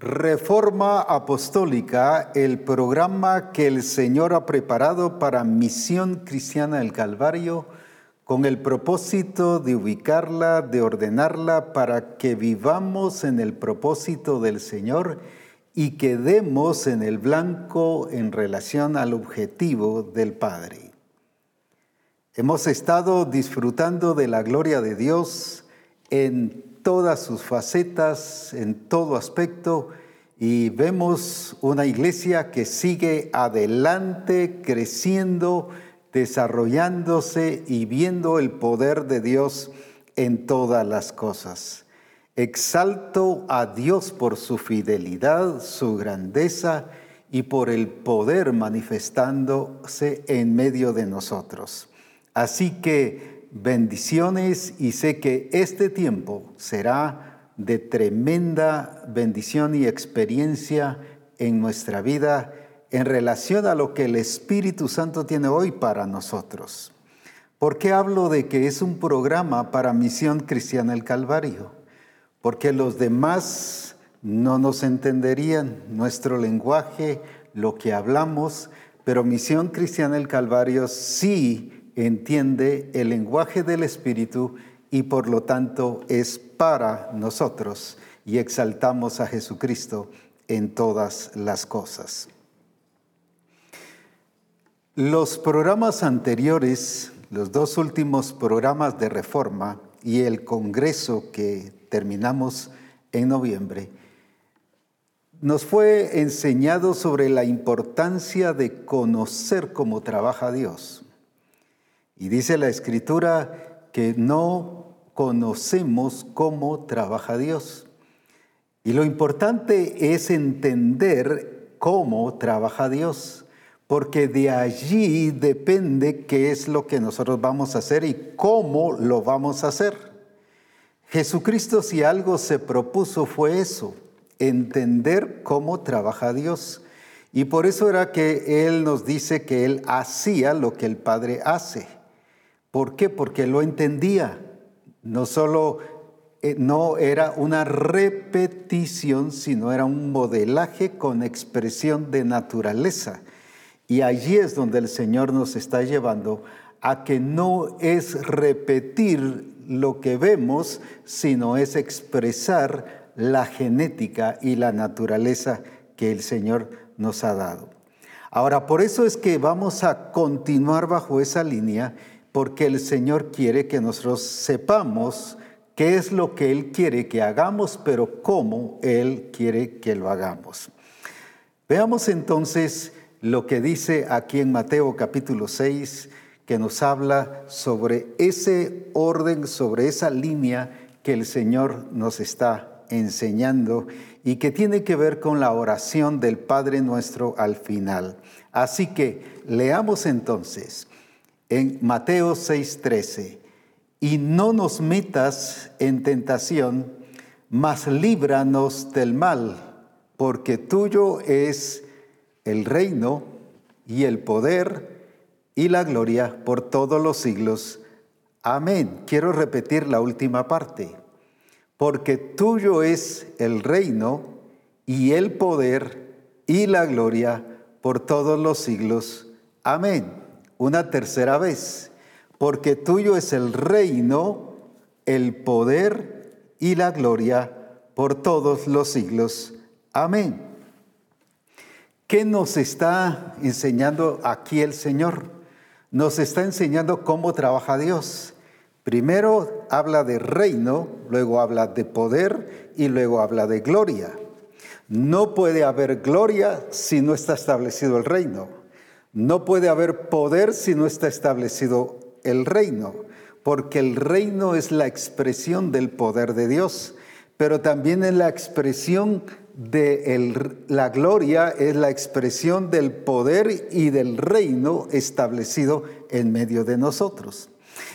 Reforma Apostólica, el programa que el Señor ha preparado para Misión Cristiana del Calvario, con el propósito de ubicarla, de ordenarla para que vivamos en el propósito del Señor y quedemos en el blanco en relación al objetivo del Padre. Hemos estado disfrutando de la gloria de Dios en todas sus facetas, en todo aspecto, y vemos una iglesia que sigue adelante, creciendo, desarrollándose y viendo el poder de Dios en todas las cosas. Exalto a Dios por su fidelidad, su grandeza y por el poder manifestándose en medio de nosotros. Así que bendiciones y sé que este tiempo será de tremenda bendición y experiencia en nuestra vida en relación a lo que el Espíritu Santo tiene hoy para nosotros. ¿Por qué hablo de que es un programa para Misión Cristiana el Calvario? Porque los demás no nos entenderían nuestro lenguaje, lo que hablamos, pero Misión Cristiana el Calvario sí entiende el lenguaje del Espíritu y por lo tanto es para nosotros y exaltamos a Jesucristo en todas las cosas. Los programas anteriores, los dos últimos programas de reforma y el Congreso que terminamos en noviembre, nos fue enseñado sobre la importancia de conocer cómo trabaja Dios. Y dice la escritura que no conocemos cómo trabaja Dios. Y lo importante es entender cómo trabaja Dios, porque de allí depende qué es lo que nosotros vamos a hacer y cómo lo vamos a hacer. Jesucristo si algo se propuso fue eso, entender cómo trabaja Dios. Y por eso era que Él nos dice que Él hacía lo que el Padre hace. ¿Por qué? Porque lo entendía. No solo eh, no era una repetición, sino era un modelaje con expresión de naturaleza. Y allí es donde el Señor nos está llevando a que no es repetir lo que vemos, sino es expresar la genética y la naturaleza que el Señor nos ha dado. Ahora, por eso es que vamos a continuar bajo esa línea porque el Señor quiere que nosotros sepamos qué es lo que Él quiere que hagamos, pero cómo Él quiere que lo hagamos. Veamos entonces lo que dice aquí en Mateo capítulo 6, que nos habla sobre ese orden, sobre esa línea que el Señor nos está enseñando y que tiene que ver con la oración del Padre nuestro al final. Así que leamos entonces en Mateo 6:13, y no nos metas en tentación, mas líbranos del mal, porque tuyo es el reino y el poder y la gloria por todos los siglos. Amén. Quiero repetir la última parte. Porque tuyo es el reino y el poder y la gloria por todos los siglos. Amén una tercera vez, porque tuyo es el reino, el poder y la gloria por todos los siglos. Amén. ¿Qué nos está enseñando aquí el Señor? Nos está enseñando cómo trabaja Dios. Primero habla de reino, luego habla de poder y luego habla de gloria. No puede haber gloria si no está establecido el reino. No puede haber poder si no está establecido el reino, porque el reino es la expresión del poder de Dios, pero también es la expresión de la gloria, es la expresión del poder y del reino establecido en medio de nosotros.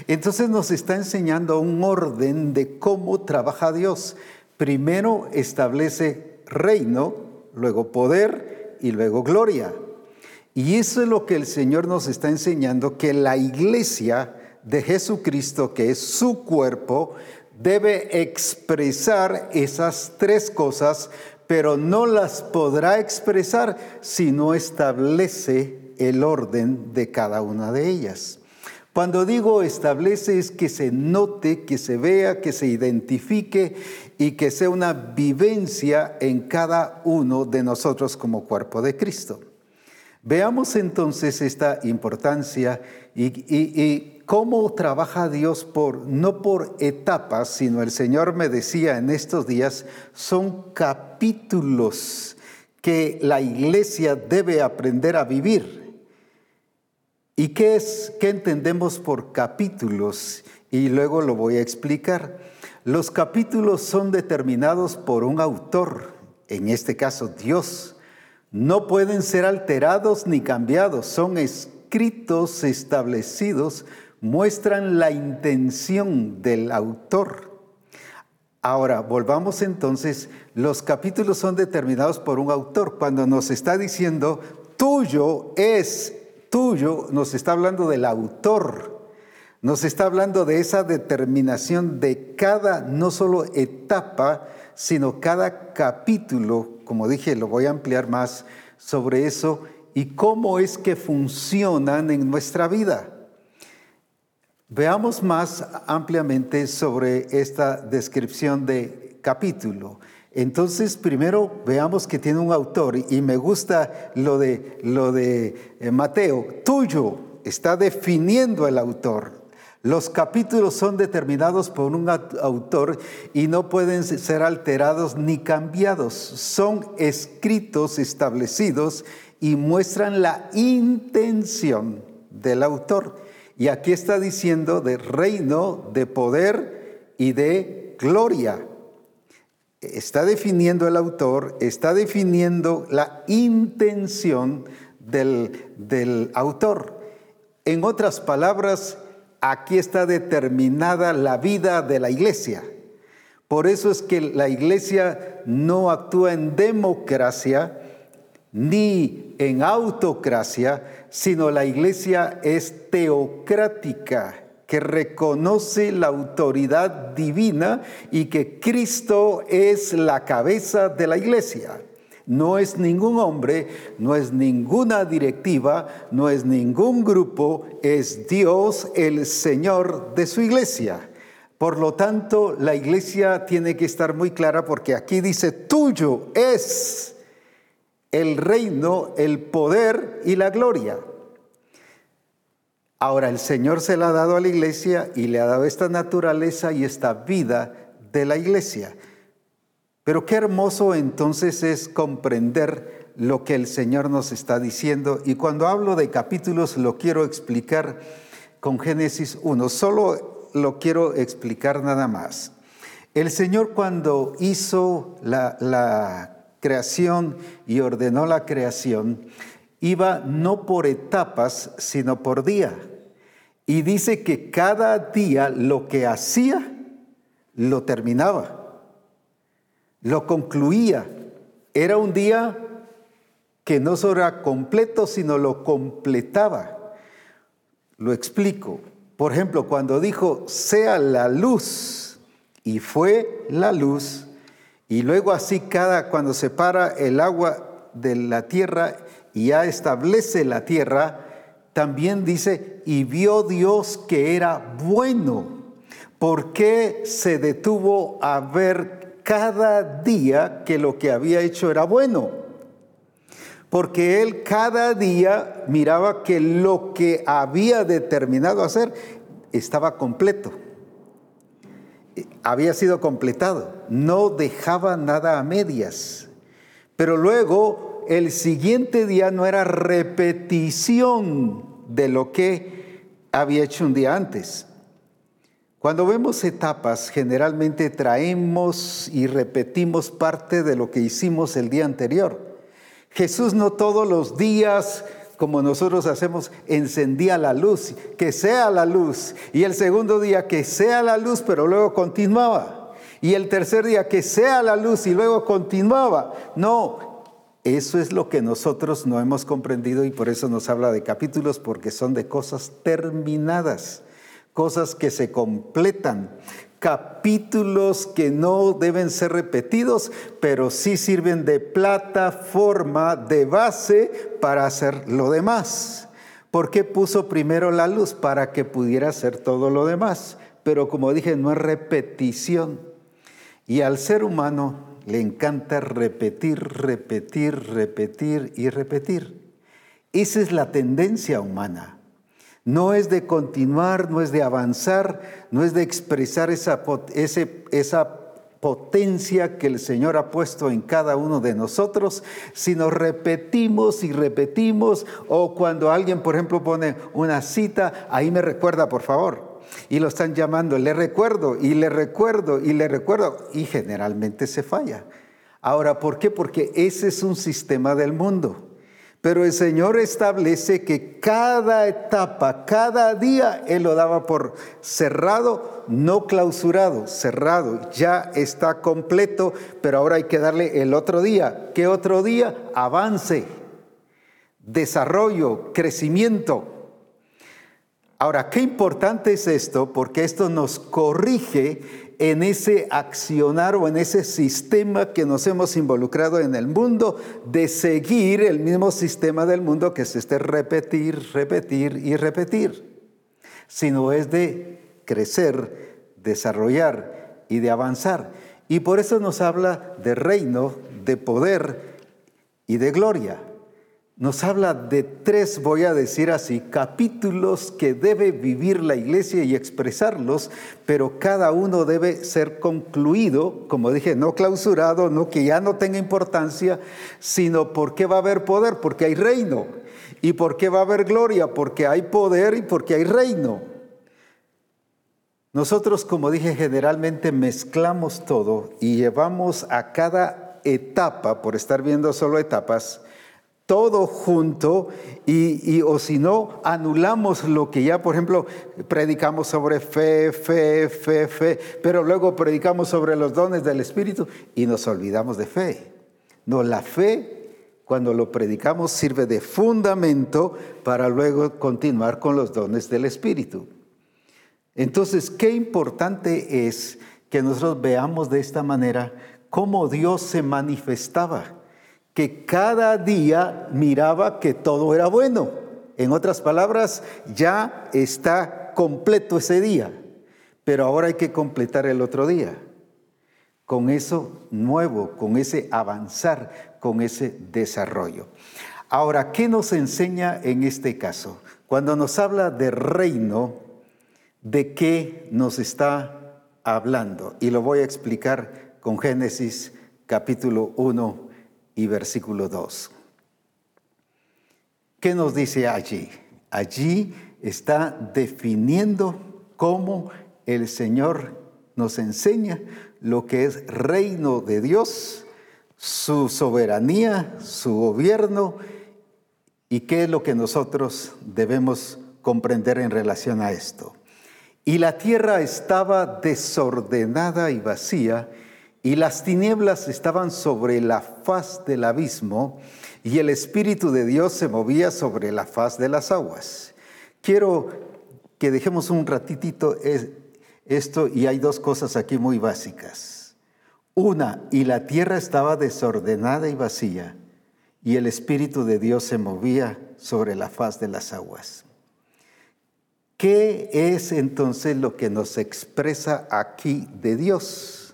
Entonces nos está enseñando un orden de cómo trabaja Dios. Primero establece reino, luego poder y luego gloria. Y eso es lo que el Señor nos está enseñando, que la iglesia de Jesucristo, que es su cuerpo, debe expresar esas tres cosas, pero no las podrá expresar si no establece el orden de cada una de ellas. Cuando digo establece es que se note, que se vea, que se identifique y que sea una vivencia en cada uno de nosotros como cuerpo de Cristo. Veamos entonces esta importancia y, cómo trabaja Dios por no por etapas, sino el Señor me decía en estos días, son capítulos que la iglesia debe aprender a vivir. ¿Y qué es qué entendemos por capítulos? Y luego lo voy a explicar. Los capítulos son determinados por un autor, en este caso Dios. No pueden ser alterados ni cambiados, son escritos establecidos, muestran la intención del autor. Ahora, volvamos entonces, los capítulos son determinados por un autor. Cuando nos está diciendo, tuyo es tuyo nos está hablando del autor, nos está hablando de esa determinación de cada, no solo etapa, sino cada capítulo, como dije, lo voy a ampliar más sobre eso, y cómo es que funcionan en nuestra vida. Veamos más ampliamente sobre esta descripción de capítulo. Entonces, primero veamos que tiene un autor y me gusta lo de, lo de eh, Mateo, tuyo, está definiendo el autor. Los capítulos son determinados por un autor y no pueden ser alterados ni cambiados. Son escritos establecidos y muestran la intención del autor. Y aquí está diciendo de reino, de poder y de gloria está definiendo el autor, está definiendo la intención del, autor. En otras palabras, aquí está determinada la vida de la iglesia. Por eso es que la iglesia no actúa en democracia ni en autocracia, sino la iglesia es teocrática que reconoce la autoridad divina y que Cristo es la cabeza de la iglesia. No es ningún hombre, no es ninguna directiva, no es ningún grupo, es Dios el Señor de su iglesia. Por lo tanto, la iglesia tiene que estar muy clara porque aquí dice, tuyo es el reino, el poder y la gloria. Ahora el Señor se la ha dado a la iglesia y le ha dado esta naturaleza y esta vida de la iglesia. Pero qué hermoso entonces es comprender lo que el Señor nos está diciendo. Y cuando hablo de capítulos lo quiero explicar con Génesis 1. Solo lo quiero explicar nada más. El Señor cuando hizo la, la creación y ordenó la creación, iba no por etapas, sino por día. Y dice que cada día lo que hacía, lo terminaba, lo concluía. Era un día que no solo era completo, sino lo completaba. Lo explico. Por ejemplo, cuando dijo, sea la luz, y fue la luz, y luego así cada, cuando separa el agua de la tierra y ya establece la tierra, también dice, y vio Dios que era bueno. ¿Por qué se detuvo a ver cada día que lo que había hecho era bueno? Porque él cada día miraba que lo que había determinado hacer estaba completo. Había sido completado. No dejaba nada a medias. Pero luego el siguiente día no era repetición de lo que había hecho un día antes. Cuando vemos etapas, generalmente traemos y repetimos parte de lo que hicimos el día anterior. Jesús no todos los días, como nosotros hacemos, encendía la luz, que sea la luz. Y el segundo día, que sea la luz, pero luego continuaba. Y el tercer día, que sea la luz y luego continuaba. No, eso es lo que nosotros no hemos comprendido y por eso nos habla de capítulos, porque son de cosas terminadas, cosas que se completan, capítulos que no deben ser repetidos, pero sí sirven de plataforma, de base para hacer lo demás. ¿Por qué puso primero la luz? Para que pudiera hacer todo lo demás. Pero como dije, no es repetición. Y al ser humano le encanta repetir, repetir, repetir y repetir. Esa es la tendencia humana. No es de continuar, no es de avanzar, no es de expresar esa, potencia que el Señor ha puesto en cada uno de nosotros, sino repetimos y repetimos, o cuando alguien, por ejemplo, pone una cita, ahí me recuerda, por favor, y lo están llamando, le recuerdo y le recuerdo y le recuerdo, y generalmente se falla. Ahora, ¿por qué? Porque ese es un sistema del mundo. Pero el Señor establece que cada etapa, cada día, Él lo daba por cerrado, no clausurado, cerrado. Ya está completo, pero ahora hay que darle el otro día. ¿Qué otro día? Avance, desarrollo, crecimiento. Ahora, qué importante es esto, porque esto nos corrige en ese accionar o en ese sistema que nos hemos involucrado en el mundo, de seguir el mismo sistema del mundo que es este repetir, repetir y repetir, sino es de crecer, desarrollar y de avanzar. Y por eso nos habla de reino, de poder y de gloria nos habla de tres, voy a decir así, capítulos que debe vivir la iglesia y expresarlos, pero cada uno debe ser concluido, como dije, no clausurado, no que ya no tenga importancia, sino porque va a haber poder, porque hay reino. ¿Y por qué va a haber gloria? Porque hay poder y porque hay reino. Nosotros, como dije, generalmente mezclamos todo y llevamos a cada etapa, por estar viendo solo etapas, todo junto y, o si no, anulamos lo que ya, por ejemplo, predicamos sobre fe, fe, fe, fe, pero luego predicamos sobre los dones del Espíritu y nos olvidamos de fe. No, la fe, cuando lo predicamos, sirve de fundamento para luego continuar con los dones del Espíritu. Entonces, qué importante es que nosotros veamos de esta manera cómo Dios se manifestaba que cada día miraba que todo era bueno. En otras palabras, ya está completo ese día, pero ahora hay que completar el otro día. Con eso nuevo, con ese avanzar, con ese desarrollo. Ahora, ¿qué nos enseña en este caso? Cuando nos habla de reino, ¿de qué nos está hablando? Y lo voy a explicar con Génesis capítulo 1, y versículo 2. ¿Qué nos dice allí? Allí está definiendo cómo el Señor nos enseña lo que es reino de Dios, su soberanía, su gobierno y qué es lo que nosotros debemos comprender en relación a esto. Y la tierra estaba desordenada y vacía, y las tinieblas estaban sobre la faz del abismo y el Espíritu de Dios se movía sobre la faz de las aguas. Quiero que dejemos un ratitito esto y hay dos cosas aquí muy básicas. Una, y la tierra estaba desordenada y vacía y el Espíritu de Dios se movía sobre la faz de las aguas. ¿Qué es entonces lo que nos expresa aquí de Dios?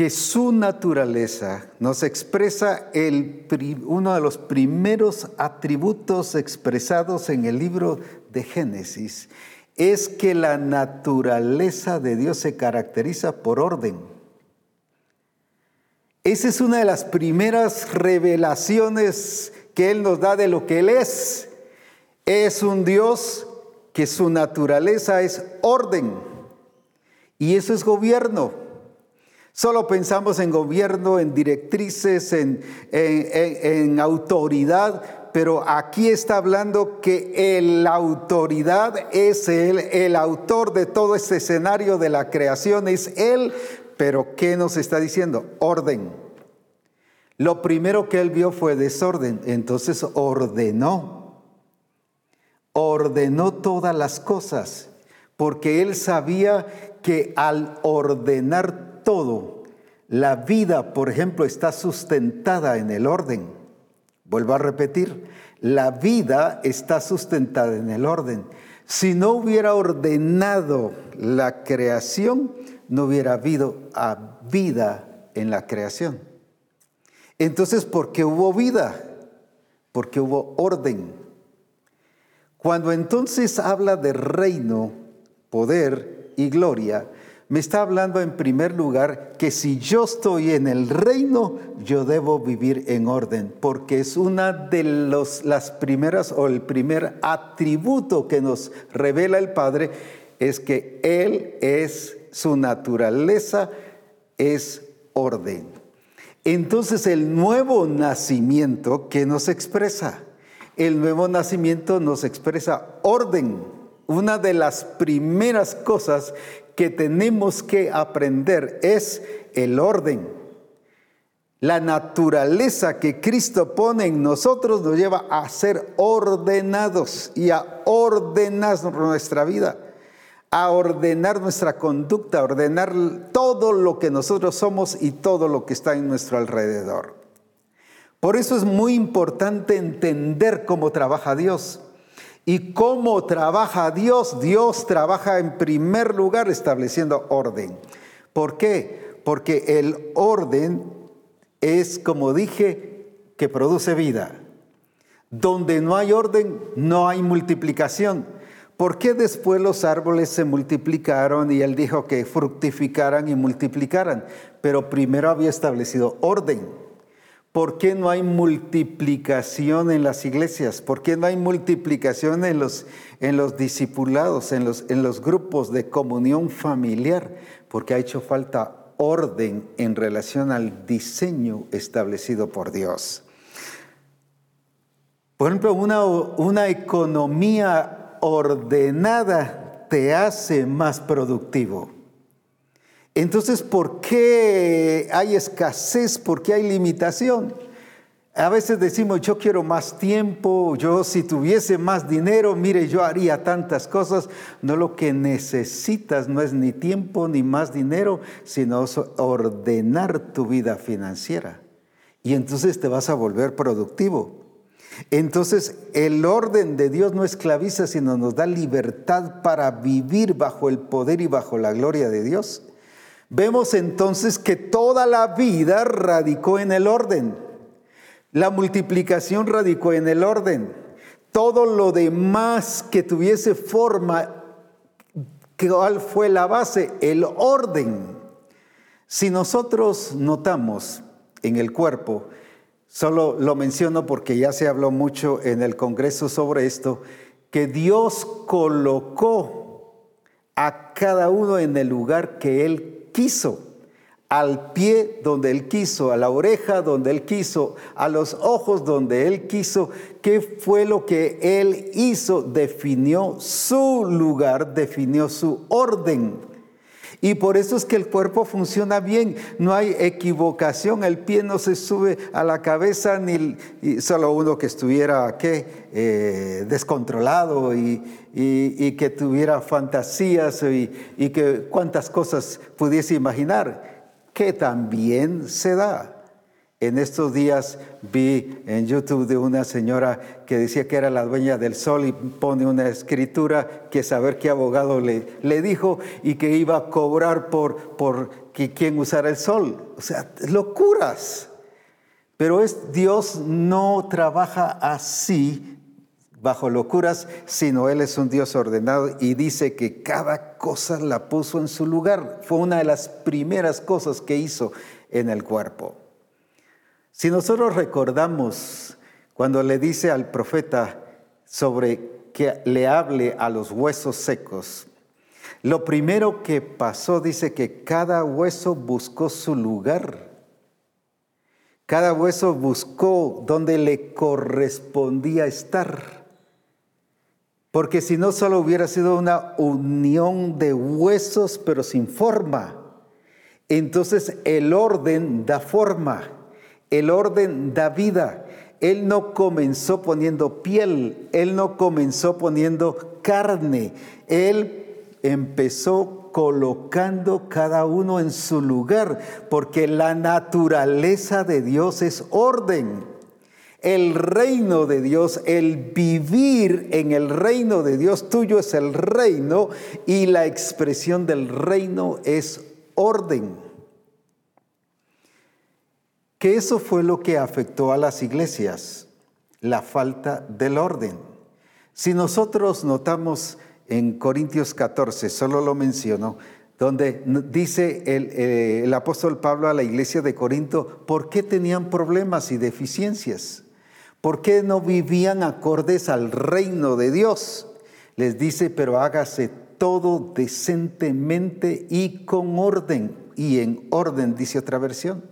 Que su naturaleza nos expresa el, uno de los primeros atributos expresados en el libro de Génesis, es que la naturaleza de Dios se caracteriza por orden. Esa es una de las primeras revelaciones que Él nos da de lo que Él es. Es un Dios que su naturaleza es orden. Y eso es gobierno. Solo pensamos en gobierno, en directrices, en, autoridad, pero aquí está hablando que la autoridad es Él, el autor de todo este escenario de la creación es Él, pero ¿qué nos está diciendo? Orden. Lo primero que Él vio fue desorden, entonces ordenó, ordenó todas las cosas. porque Él sabía que al ordenar todo, la vida, por ejemplo, está sustentada en el orden. Vuelvo a repetir, la vida está sustentada en el orden. Si no hubiera ordenado la creación, no hubiera habido vida en la creación. Entonces, ¿por qué hubo vida? Porque hubo orden. Cuando entonces habla de reino, poder y gloria, me está hablando en primer lugar que si yo estoy en el reino, yo debo vivir en orden, porque es una de los, las primeras o el primer atributo que nos revela el Padre, es que Él es su naturaleza, es orden. Entonces el nuevo nacimiento que nos expresa, el nuevo nacimiento nos expresa orden una de las primeras cosas que tenemos que aprender es el orden. La naturaleza que Cristo pone en nosotros nos lleva a ser ordenados y a ordenar nuestra vida, a ordenar nuestra conducta, a ordenar todo lo que nosotros somos y todo lo que está en nuestro alrededor. Por eso es muy importante entender cómo trabaja Dios. ¿Y cómo trabaja Dios? Dios trabaja en primer lugar estableciendo orden. ¿Por qué? Porque el orden es, como dije, que produce vida. Donde no hay orden, no hay multiplicación. ¿Por qué después los árboles se multiplicaron y él dijo que fructificaran y multiplicaran? Pero primero había establecido orden. ¿Por qué no hay multiplicación en las iglesias? ¿Por qué no hay multiplicación en los, en los discipulados, en los, en los grupos de comunión familiar? Porque ha hecho falta orden en relación al diseño establecido por Dios. Por ejemplo, una, una economía ordenada te hace más productivo. Entonces, ¿por qué hay escasez? ¿Por qué hay limitación? A veces decimos, yo quiero más tiempo, yo si tuviese más dinero, mire, yo haría tantas cosas. No lo que necesitas no es ni tiempo ni más dinero, sino ordenar tu vida financiera. Y entonces te vas a volver productivo. Entonces el orden de Dios no esclaviza, sino nos da libertad para vivir bajo el poder y bajo la gloria de Dios. Vemos entonces que toda la vida radicó en el orden. La multiplicación radicó en el orden. Todo lo demás que tuviese forma, ¿cuál fue la base? El orden. Si nosotros notamos en el cuerpo, solo lo menciono porque ya se habló mucho en el Congreso sobre esto, que Dios colocó a cada uno en el lugar que Él quiso, al pie donde Él quiso, a la oreja donde Él quiso, a los ojos donde Él quiso. ¿Qué fue lo que Él hizo? Definió su lugar, definió su orden. Y por eso es que el cuerpo funciona bien, no hay equivocación, el pie no se sube a la cabeza, ni solo uno que estuviera eh, descontrolado y, que tuviera fantasías y, y que cuántas cosas pudiese imaginar, que también se da. En estos días vi en YouTube de una señora que decía que era la dueña del sol y pone una escritura que saber qué abogado le, le dijo y que iba a cobrar por, por quien usara el sol. O sea, locuras. Pero es, Dios no trabaja así bajo locuras, sino Él es un Dios ordenado y dice que cada cosa la puso en su lugar. Fue una de las primeras cosas que hizo en el cuerpo. Si nosotros recordamos cuando le dice al profeta sobre que le hable a los huesos secos, lo primero que pasó dice que cada hueso buscó su lugar. Cada hueso buscó donde le correspondía estar. Porque si no, solo hubiera sido una unión de huesos, pero sin forma. Entonces el orden da forma. El orden da vida. Él no comenzó poniendo piel, Él no comenzó poniendo carne. Él empezó colocando cada uno en su lugar, porque la naturaleza de Dios es orden. El reino de Dios, el vivir en el reino de Dios tuyo es el reino y la expresión del reino es orden. Que eso fue lo que afectó a las iglesias, la falta del orden. Si nosotros notamos en Corintios 14, solo lo menciono, donde dice el, eh, el, apóstol Pablo a la iglesia de Corinto, ¿por qué tenían problemas y deficiencias? ¿Por qué no vivían acordes al reino de Dios? Les dice, pero hágase todo decentemente y con orden, y en orden, dice otra versión.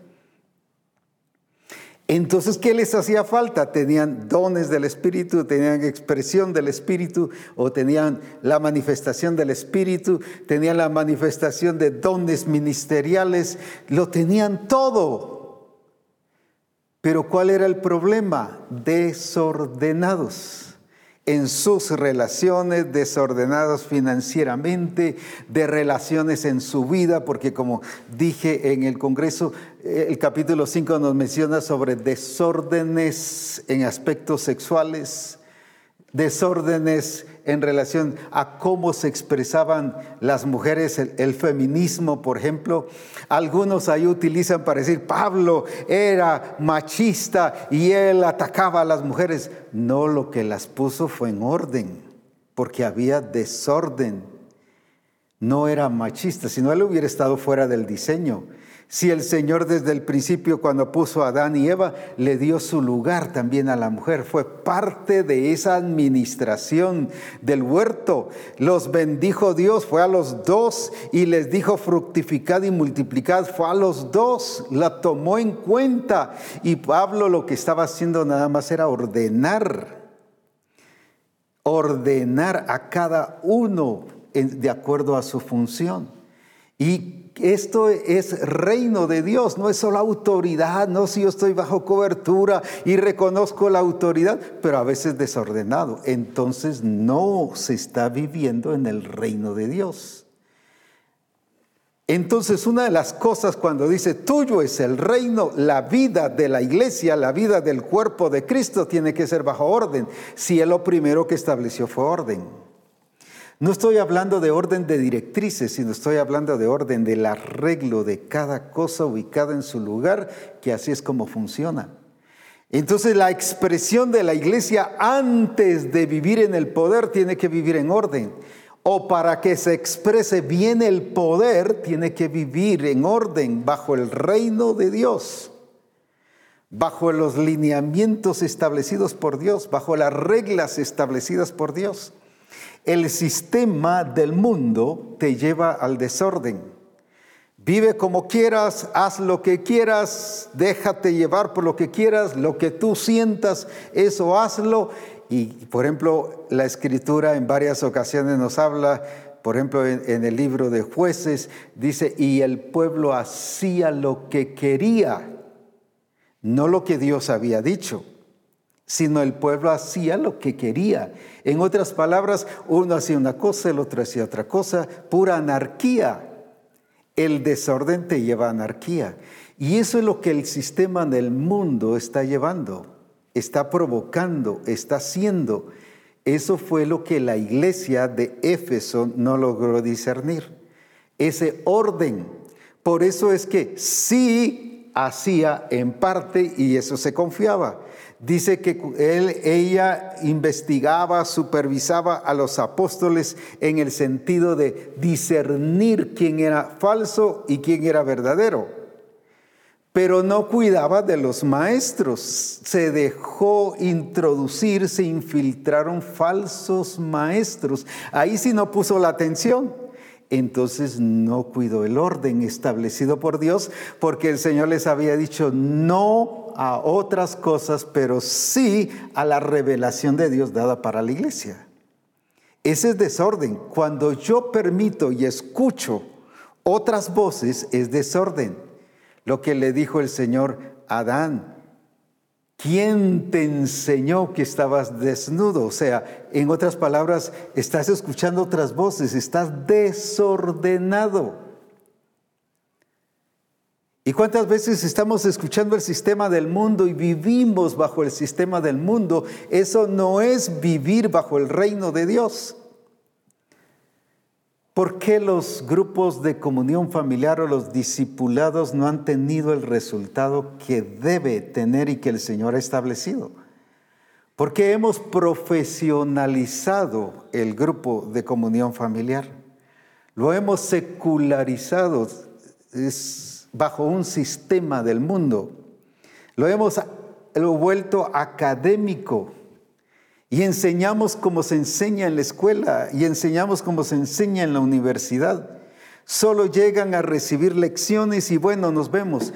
Entonces, ¿qué les hacía falta? Tenían dones del Espíritu, tenían expresión del Espíritu o tenían la manifestación del Espíritu, tenían la manifestación de dones ministeriales, lo tenían todo. Pero ¿cuál era el problema? Desordenados en sus relaciones, desordenados financieramente, de relaciones en su vida, porque como dije en el Congreso, el capítulo 5 nos menciona sobre desórdenes en aspectos sexuales, desórdenes en relación a cómo se expresaban las mujeres, el, feminismo, por ejemplo. Algunos ahí utilizan para decir, Pablo era machista y él atacaba a las mujeres. No, lo que las puso fue en orden, porque había desorden. No era machista, si no él hubiera estado fuera del diseño. Si el Señor desde el principio, cuando puso a Adán y Eva, le dio su lugar también a la mujer, fue parte de esa administración del huerto. Los bendijo Dios, fue a los dos y les dijo fructificad y multiplicad, fue a los dos, la tomó en cuenta. Y Pablo lo que estaba haciendo nada más era ordenar, ordenar a cada uno de acuerdo a su función. Y esto es reino de Dios, no es solo autoridad, no si yo estoy bajo cobertura y reconozco la autoridad, pero a veces desordenado. Entonces no se está viviendo en el reino de Dios. Entonces una de las cosas cuando dice tuyo es el reino, la vida de la iglesia, la vida del cuerpo de Cristo tiene que ser bajo orden, si él lo primero que estableció fue orden. No estoy hablando de orden de directrices, sino estoy hablando de orden del arreglo de cada cosa ubicada en su lugar, que así es como funciona. Entonces la expresión de la iglesia antes de vivir en el poder tiene que vivir en orden. O para que se exprese bien el poder, tiene que vivir en orden bajo el reino de Dios, bajo los lineamientos establecidos por Dios, bajo las reglas establecidas por Dios. El sistema del mundo te lleva al desorden. Vive como quieras, haz lo que quieras, déjate llevar por lo que quieras, lo que tú sientas, eso hazlo. Y, por ejemplo, la escritura en varias ocasiones nos habla, por ejemplo, en, el libro de jueces, dice, y el pueblo hacía lo que quería, no lo que Dios había dicho sino el pueblo hacía lo que quería. En otras palabras, uno hacía una cosa, el otro hacía otra cosa, pura anarquía. El desorden te lleva a anarquía. Y eso es lo que el sistema del mundo está llevando, está provocando, está haciendo. Eso fue lo que la iglesia de Éfeso no logró discernir. Ese orden. Por eso es que sí hacía en parte y eso se confiaba dice que él, ella investigaba, supervisaba a los apóstoles en el sentido de discernir quién era falso y quién era verdadero. Pero no cuidaba de los maestros, se dejó introducir, se infiltraron falsos maestros. Ahí sí no puso la atención entonces no cuidó el orden establecido por Dios, porque el Señor les había dicho no a otras cosas, pero sí a la revelación de Dios dada para la iglesia. Ese es desorden. Cuando yo permito y escucho otras voces, es desorden. Lo que le dijo el Señor a Adán, ¿Quién te enseñó que estabas desnudo? O sea, en otras palabras, estás escuchando otras voces, estás desordenado. ¿Y cuántas veces estamos escuchando el sistema del mundo y vivimos bajo el sistema del mundo? Eso no es vivir bajo el reino de Dios. ¿Por qué los grupos de comunión familiar o los discipulados no han tenido el resultado que debe tener y que el Señor ha establecido? Porque hemos profesionalizado el grupo de comunión familiar. Lo hemos secularizado es bajo un sistema del mundo. Lo hemos vuelto académico y enseñamos como se enseña en la escuela y enseñamos como se enseña en la universidad. Solo llegan a recibir lecciones y bueno, nos vemos.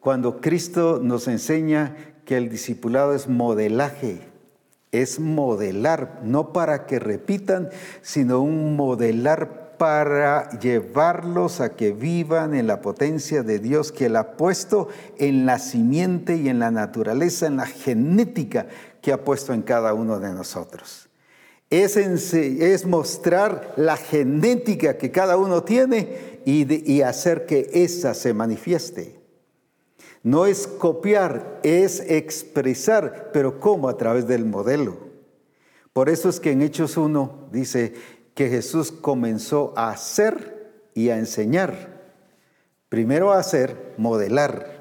Cuando Cristo nos enseña que el discipulado es modelaje, es modelar, no para que repitan, sino un modelar para llevarlos a que vivan en la potencia de Dios que Él ha puesto en la simiente y en la naturaleza, en la genética que ha puesto en cada uno de nosotros. Es, es mostrar la genética que cada uno tiene y, y hacer que esa se manifieste. No es copiar, es expresar, pero ¿cómo? A través del modelo. Por eso es que en Hechos 1 dice que Jesús comenzó a hacer y a enseñar. Primero a hacer, modelar.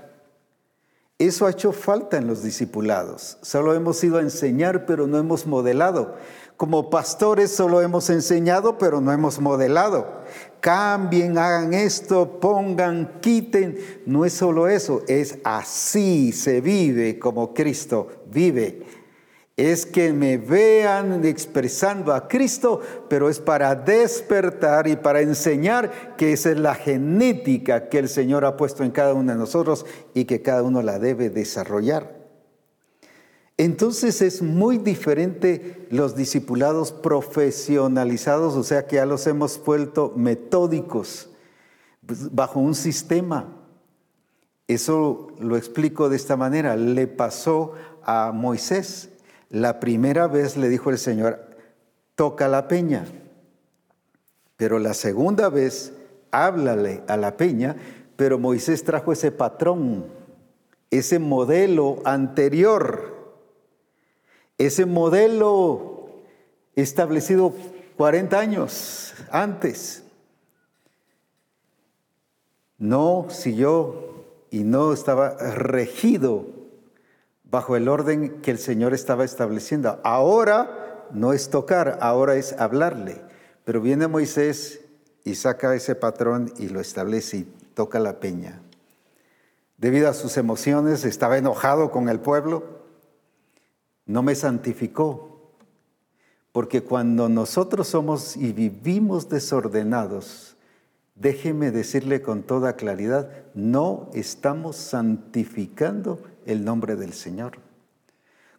Eso ha hecho falta en los discipulados. Solo hemos ido a enseñar, pero no hemos modelado. Como pastores solo hemos enseñado, pero no hemos modelado. Cambien, hagan esto, pongan, quiten. No es solo eso, es así se vive como Cristo vive es que me vean expresando a Cristo, pero es para despertar y para enseñar que esa es la genética que el Señor ha puesto en cada uno de nosotros y que cada uno la debe desarrollar. Entonces es muy diferente los discipulados profesionalizados, o sea que ya los hemos vuelto metódicos, pues, bajo un sistema. Eso lo explico de esta manera. Le pasó a Moisés. La primera vez le dijo el Señor, toca la peña. Pero la segunda vez, háblale a la peña, pero Moisés trajo ese patrón, ese modelo anterior, ese modelo establecido 40 años antes. No siguió y no estaba regido bajo el orden que el Señor estaba estableciendo. Ahora no es tocar, ahora es hablarle. Pero viene Moisés y saca ese patrón y lo establece y toca la peña. Debido a sus emociones, estaba enojado con el pueblo, no me santificó. Porque cuando nosotros somos y vivimos desordenados, déjeme decirle con toda claridad, no estamos santificando el nombre del Señor.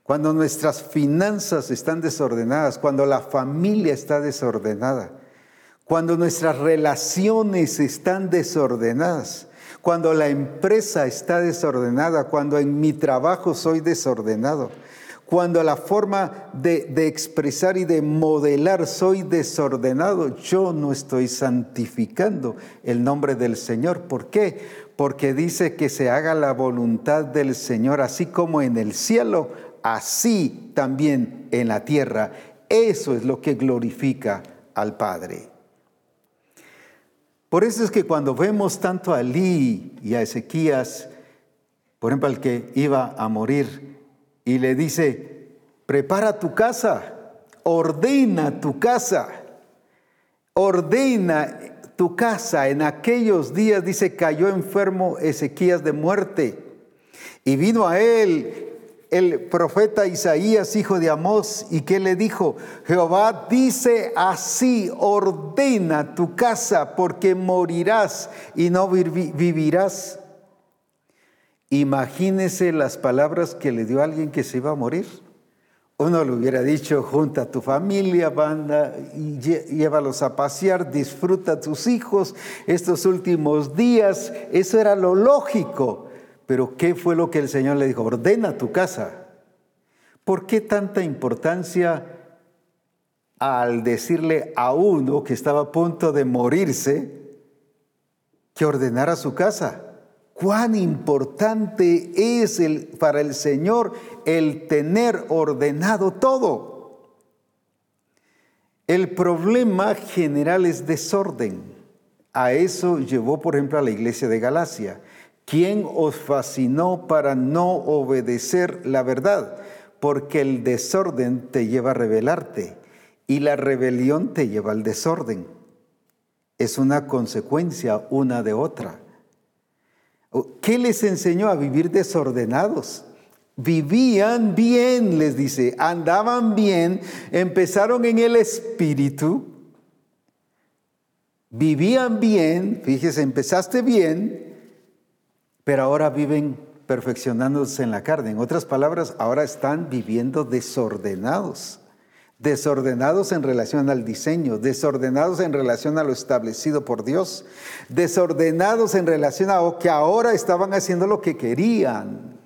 Cuando nuestras finanzas están desordenadas, cuando la familia está desordenada, cuando nuestras relaciones están desordenadas, cuando la empresa está desordenada, cuando en mi trabajo soy desordenado, cuando la forma de, de, expresar y de modelar soy desordenado, yo no estoy santificando el nombre del Señor. ¿Por qué? Porque dice que se haga la voluntad del Señor, así como en el cielo, así también en la tierra. Eso es lo que glorifica al Padre. Por eso es que cuando vemos tanto a Lee y a Ezequías, por ejemplo, al que iba a morir, y le dice, prepara tu casa, ordena tu casa, ordena tu casa en aquellos días, dice, cayó enfermo Ezequías de muerte. Y vino a él el profeta Isaías, hijo de Amós, y que le dijo, Jehová dice así, ordena tu casa porque morirás y no vivirás. Imagínese las palabras que le dio alguien que se iba a morir. Uno le hubiera dicho, junta a tu familia, banda, y llévalos a pasear, disfruta a tus hijos estos últimos días. Eso era lo lógico. Pero ¿qué fue lo que el Señor le dijo? Ordena tu casa. ¿Por qué tanta importancia al decirle a uno que estaba a punto de morirse que ordenara su casa? Cuán importante es el, para el Señor el tener ordenado todo. El problema general es desorden. A eso llevó, por ejemplo, a la iglesia de Galacia. ¿Quién os fascinó para no obedecer la verdad? Porque el desorden te lleva a rebelarte y la rebelión te lleva al desorden. Es una consecuencia una de otra. ¿Qué les enseñó a vivir desordenados? Vivían bien, les dice, andaban bien, empezaron en el espíritu, vivían bien, fíjese, empezaste bien, pero ahora viven perfeccionándose en la carne. En otras palabras, ahora están viviendo desordenados desordenados en relación al diseño, desordenados en relación a lo establecido por Dios, desordenados en relación a que ahora estaban haciendo lo que querían.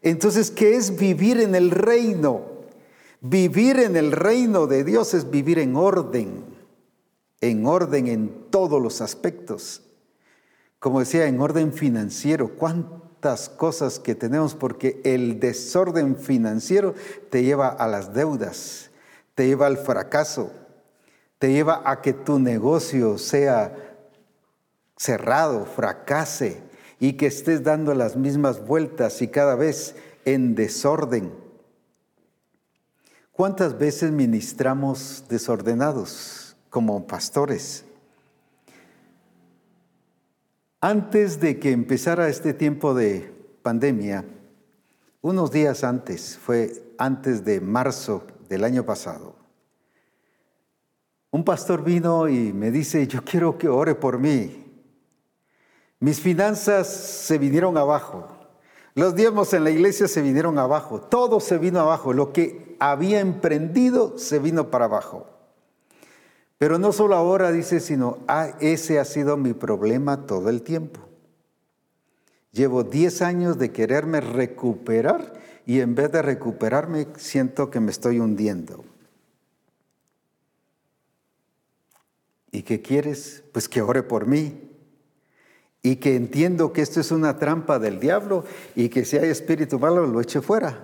Entonces, ¿qué es vivir en el reino? Vivir en el reino de Dios es vivir en orden, en orden en todos los aspectos. Como decía, en orden financiero. ¿Cuánto? Cosas que tenemos porque el desorden financiero te lleva a las deudas, te lleva al fracaso, te lleva a que tu negocio sea cerrado, fracase y que estés dando las mismas vueltas y cada vez en desorden. ¿Cuántas veces ministramos desordenados como pastores? Antes de que empezara este tiempo de pandemia, unos días antes, fue antes de marzo del año pasado, un pastor vino y me dice, yo quiero que ore por mí. Mis finanzas se vinieron abajo. Los diezmos en la iglesia se vinieron abajo. Todo se vino abajo. Lo que había emprendido se vino para abajo. Pero no solo ahora dice, sino ah, ese ha sido mi problema todo el tiempo. Llevo 10 años de quererme recuperar y en vez de recuperarme siento que me estoy hundiendo. ¿Y qué quieres? Pues que ore por mí. Y que entiendo que esto es una trampa del diablo y que si hay espíritu malo lo eche fuera.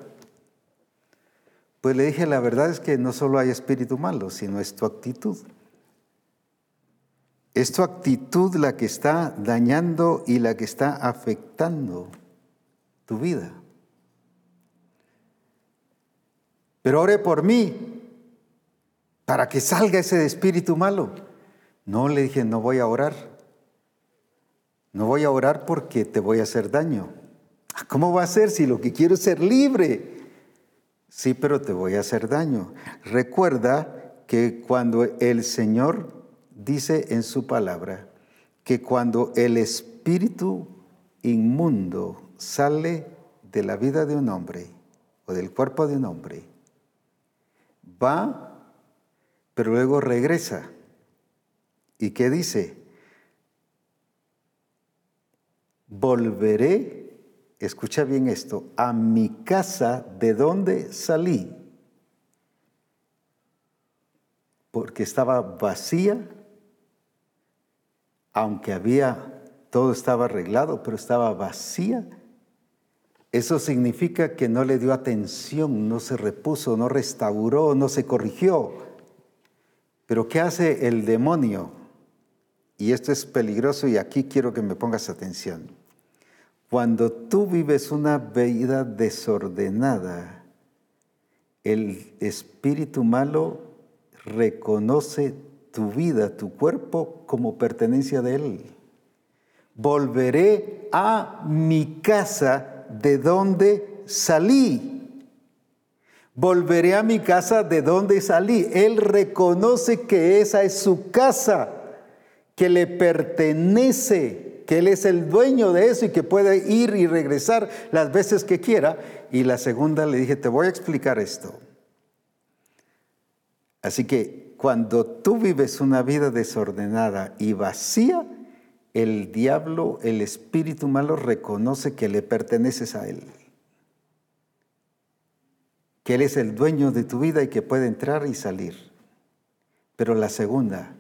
Pues le dije, la verdad es que no solo hay espíritu malo, sino es tu actitud. Es tu actitud la que está dañando y la que está afectando tu vida. Pero ore por mí para que salga ese espíritu malo. No le dije, no voy a orar. No voy a orar porque te voy a hacer daño. ¿Cómo va a ser si lo que quiero es ser libre? Sí, pero te voy a hacer daño. Recuerda que cuando el Señor dice en su palabra que cuando el espíritu inmundo sale de la vida de un hombre o del cuerpo de un hombre, va, pero luego regresa. ¿Y qué dice? Volveré, escucha bien esto, a mi casa de donde salí, porque estaba vacía aunque había, todo estaba arreglado, pero estaba vacía, eso significa que no le dio atención, no se repuso, no restauró, no se corrigió. Pero ¿qué hace el demonio? Y esto es peligroso y aquí quiero que me pongas atención. Cuando tú vives una vida desordenada, el espíritu malo reconoce tu vida, tu cuerpo como pertenencia de Él. Volveré a mi casa de donde salí. Volveré a mi casa de donde salí. Él reconoce que esa es su casa, que le pertenece, que Él es el dueño de eso y que puede ir y regresar las veces que quiera. Y la segunda le dije, te voy a explicar esto. Así que cuando tú vives una vida desordenada y vacía, el diablo, el espíritu malo reconoce que le perteneces a él. que Él es el dueño de tu vida y que puede entrar y salir. Pero la segunda,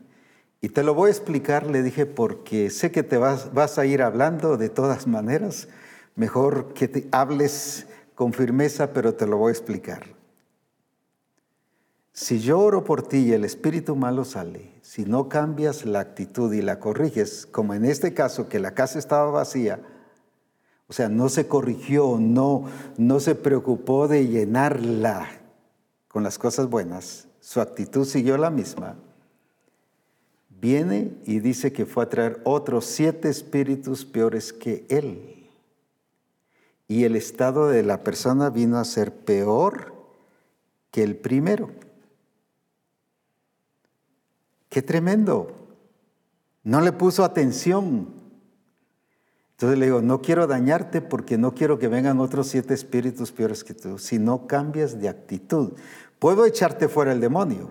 y te lo voy a explicar, le dije, porque sé que te vas, vas a ir hablando de todas maneras, mejor que te hables con firmeza, pero te lo voy a explicar. Si yo oro por ti y el espíritu malo sale, si no cambias la actitud y la corriges, como en este caso que la casa estaba vacía, o sea, no se corrigió, no, no se preocupó de llenarla con las cosas buenas, su actitud siguió la misma. Viene y dice que fue a traer otros siete espíritus peores que él. Y el estado de la persona vino a ser peor que el primero. Qué tremendo. No le puso atención. Entonces le digo, no quiero dañarte porque no quiero que vengan otros siete espíritus peores que tú, si no cambias de actitud. Puedo echarte fuera el demonio,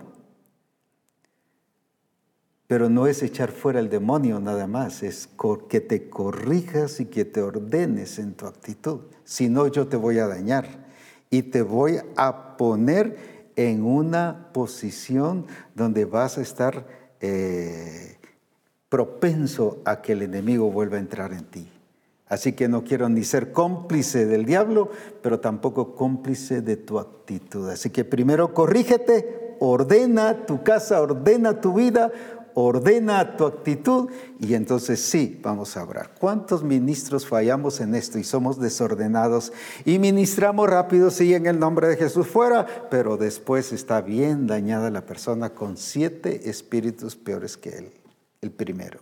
pero no es echar fuera el demonio nada más, es que te corrijas y que te ordenes en tu actitud. Si no, yo te voy a dañar y te voy a poner en una posición donde vas a estar eh, propenso a que el enemigo vuelva a entrar en ti. Así que no quiero ni ser cómplice del diablo, pero tampoco cómplice de tu actitud. Así que primero corrígete, ordena tu casa, ordena tu vida, ordena tu actitud y entonces sí, vamos a orar. ¿Cuántos ministros fallamos en esto y somos desordenados y ministramos rápido, sí, en el nombre de Jesús fuera, pero después está bien dañada la persona con siete espíritus peores que él, el primero?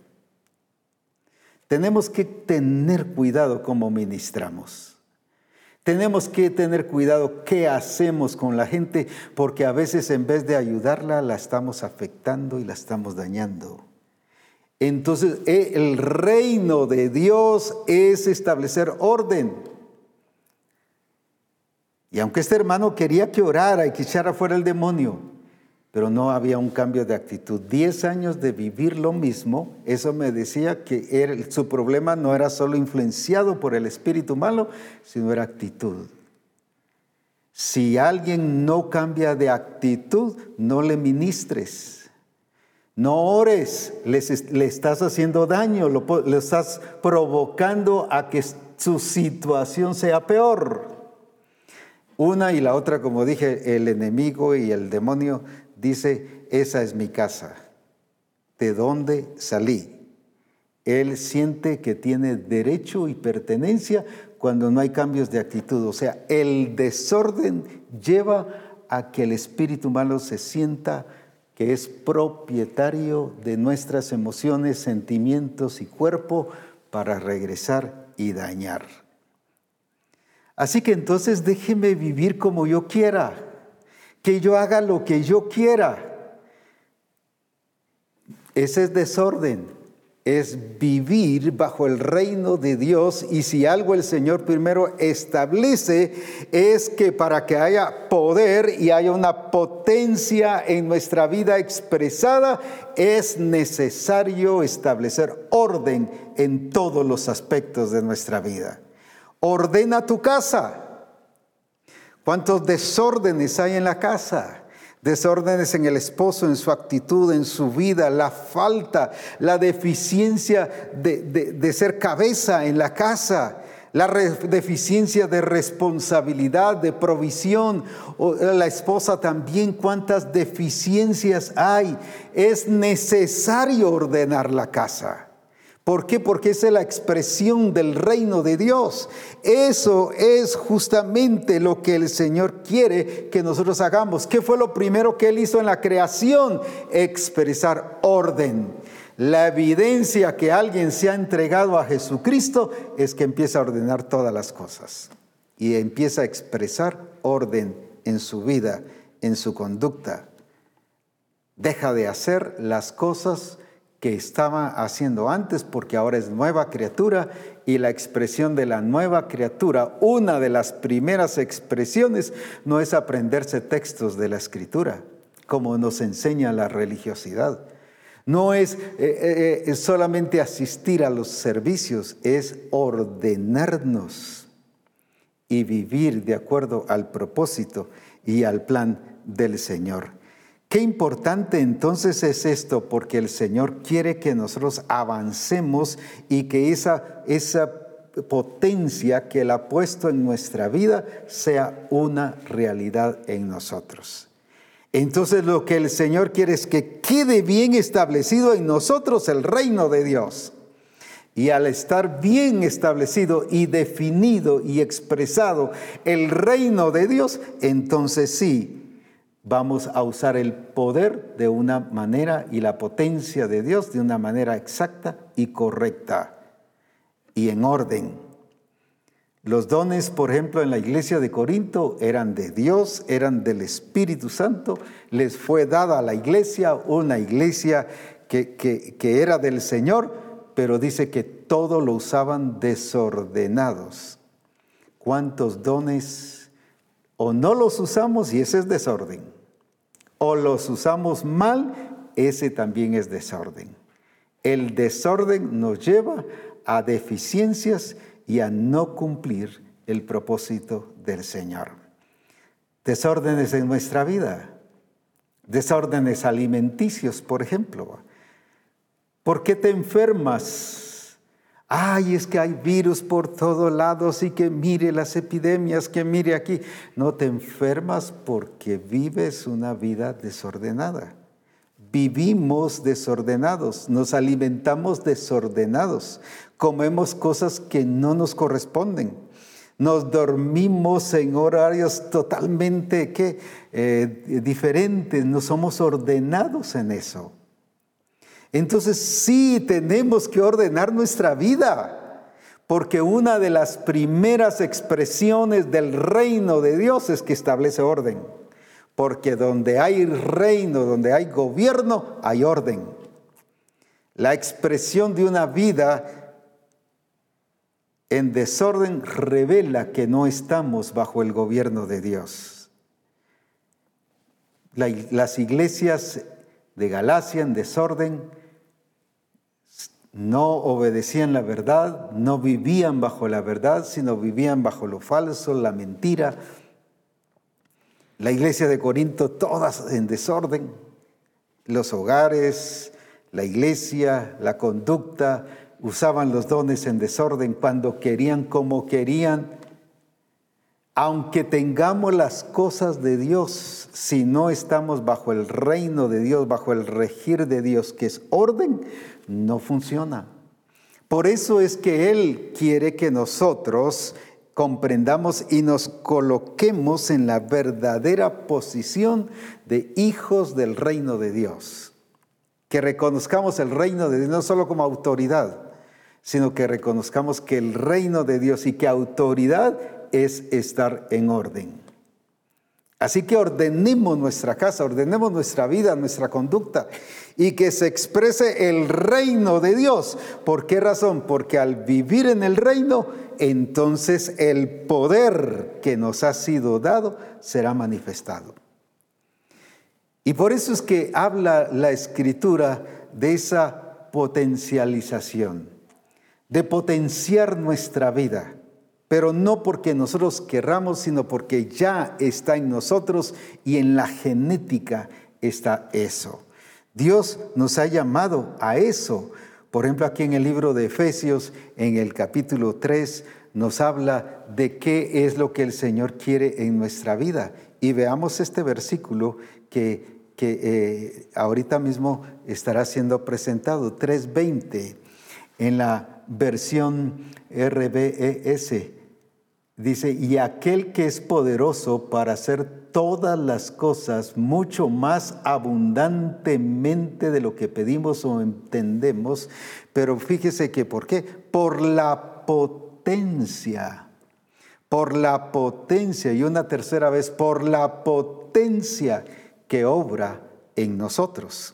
Tenemos que tener cuidado como ministramos. Tenemos que tener cuidado qué hacemos con la gente porque a veces en vez de ayudarla la estamos afectando y la estamos dañando. Entonces eh, el reino de Dios es establecer orden. Y aunque este hermano quería que orara y que echara fuera el demonio, pero no había un cambio de actitud. Diez años de vivir lo mismo, eso me decía que su problema no era solo influenciado por el espíritu malo, sino era actitud. Si alguien no cambia de actitud, no le ministres. No ores, le estás haciendo daño, lo, le estás provocando a que su situación sea peor. Una y la otra, como dije, el enemigo y el demonio dice, esa es mi casa, de dónde salí. Él siente que tiene derecho y pertenencia cuando no hay cambios de actitud. O sea, el desorden lleva a que el espíritu malo se sienta que es propietario de nuestras emociones, sentimientos y cuerpo para regresar y dañar. Así que entonces déjeme vivir como yo quiera que yo haga lo que yo quiera. Ese es desorden, es vivir bajo el reino de Dios y si algo el Señor primero establece es que para que haya poder y haya una potencia en nuestra vida expresada, es necesario establecer orden en todos los aspectos de nuestra vida. Ordena tu casa. ¿Cuántos desórdenes hay en la casa? Desórdenes en el esposo, en su actitud, en su vida, la falta, la deficiencia de, ser cabeza en la casa, la deficiencia de responsabilidad, de provisión. O la esposa también, cuántas deficiencias hay. Es necesario ordenar la casa. ¿Por qué? Porque esa es la expresión del reino de Dios. Eso es justamente lo que el Señor quiere que nosotros hagamos. ¿Qué fue lo primero que Él hizo en la creación? Expresar orden. La evidencia que alguien se ha entregado a Jesucristo es que empieza a ordenar todas las cosas y empieza a expresar orden en su vida, en su conducta. Deja de hacer las cosas que estaba haciendo antes porque ahora es nueva criatura y la expresión de la nueva criatura, una de las primeras expresiones no es aprenderse textos de la escritura, como nos enseña la religiosidad. No es, eh, eh, eh, solamente asistir a los servicios, es ordenarnos y vivir de acuerdo al propósito y al plan del Señor. Qué importante entonces es esto, porque el Señor quiere que nosotros avancemos y que esa, esa potencia que Él ha puesto en nuestra vida sea una realidad en nosotros. Entonces lo que el Señor quiere es que quede bien establecido en nosotros el reino de Dios. Y al estar bien establecido y definido y expresado el reino de Dios, entonces sí, vamos a usar el poder de una manera y la potencia de Dios de una manera exacta y correcta y en orden. Los dones, por ejemplo, en la iglesia de Corinto eran de Dios, eran del Espíritu Santo. Les fue dada a la iglesia una iglesia que, que era del Señor, pero dice que todo lo usaban desordenados. ¿Cuántos dones o no los usamos y ese es desorden? O los usamos mal, ese también es desorden. El desorden nos lleva a deficiencias y a no cumplir el propósito del Señor. Desórdenes en nuestra vida, desórdenes alimenticios, por ejemplo. ¿Por qué te enfermas? Ay, es que hay virus por todos lados y que mire las epidemias, que mire aquí. No te enfermas porque vives una vida desordenada vivimos desordenados, nos alimentamos desordenados, comemos cosas que no nos corresponden, nos dormimos en horarios totalmente eh, diferentes, no somos ordenados en eso. Entonces sí tenemos que ordenar nuestra vida, porque una de las primeras expresiones del reino de Dios es que establece orden porque donde hay reino, donde hay gobierno, hay orden. La expresión de una vida en desorden revela que no estamos bajo el gobierno de Dios. las iglesias de Galacia en desorden no obedecían la verdad, no vivían bajo la verdad, sino vivían bajo lo falso, la mentira, la iglesia de Corinto, todas en desorden. Los hogares, la iglesia, la conducta, usaban los dones en desorden cuando querían, como querían. Aunque tengamos las cosas de Dios, si no estamos bajo el reino de Dios, bajo el regir de Dios, que es orden, no funciona. Por eso es que Él quiere que nosotros comprendamos y nos coloquemos en la verdadera posición de hijos del reino de Dios. Que reconozcamos el reino de Dios no solo como autoridad, sino que reconozcamos que el reino de Dios y que autoridad es estar en orden. Así que ordenemos nuestra casa, ordenemos nuestra vida, nuestra conducta y que se exprese el reino de Dios. ¿Por qué razón? Porque al vivir en el reino, entonces el poder que nos ha sido dado será manifestado. Y por eso es que habla la escritura de esa potencialización, de potenciar nuestra vida pero no porque nosotros querramos, sino porque ya está en nosotros y en la genética está eso. Dios nos ha llamado a eso. Por ejemplo, aquí en el libro de Efesios, en el capítulo 3, nos habla de qué es lo que el Señor quiere en nuestra vida. Y veamos este versículo que, eh, ahorita mismo estará siendo presentado, 3.20, en la versión RBES. Dice, y aquel que es poderoso para hacer todas las cosas mucho más abundantemente de lo que pedimos o entendemos, pero fíjese que ¿por qué? Por la potencia, por la potencia, y una tercera vez, por la potencia que obra en nosotros.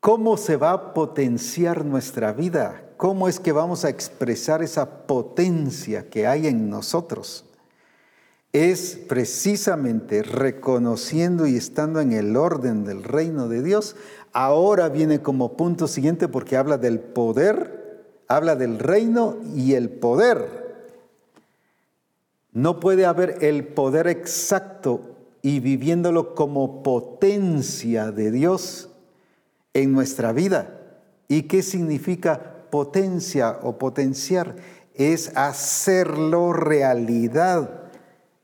¿Cómo se va a potenciar nuestra vida? ¿Cómo es que vamos a expresar esa potencia que hay en nosotros? Es precisamente reconociendo y estando en el orden del reino de Dios. Ahora viene como punto siguiente porque habla del poder, habla del reino y el poder. No puede haber el poder exacto y viviéndolo como potencia de Dios en nuestra vida. ¿Y qué significa potencia o potenciar? Es hacerlo realidad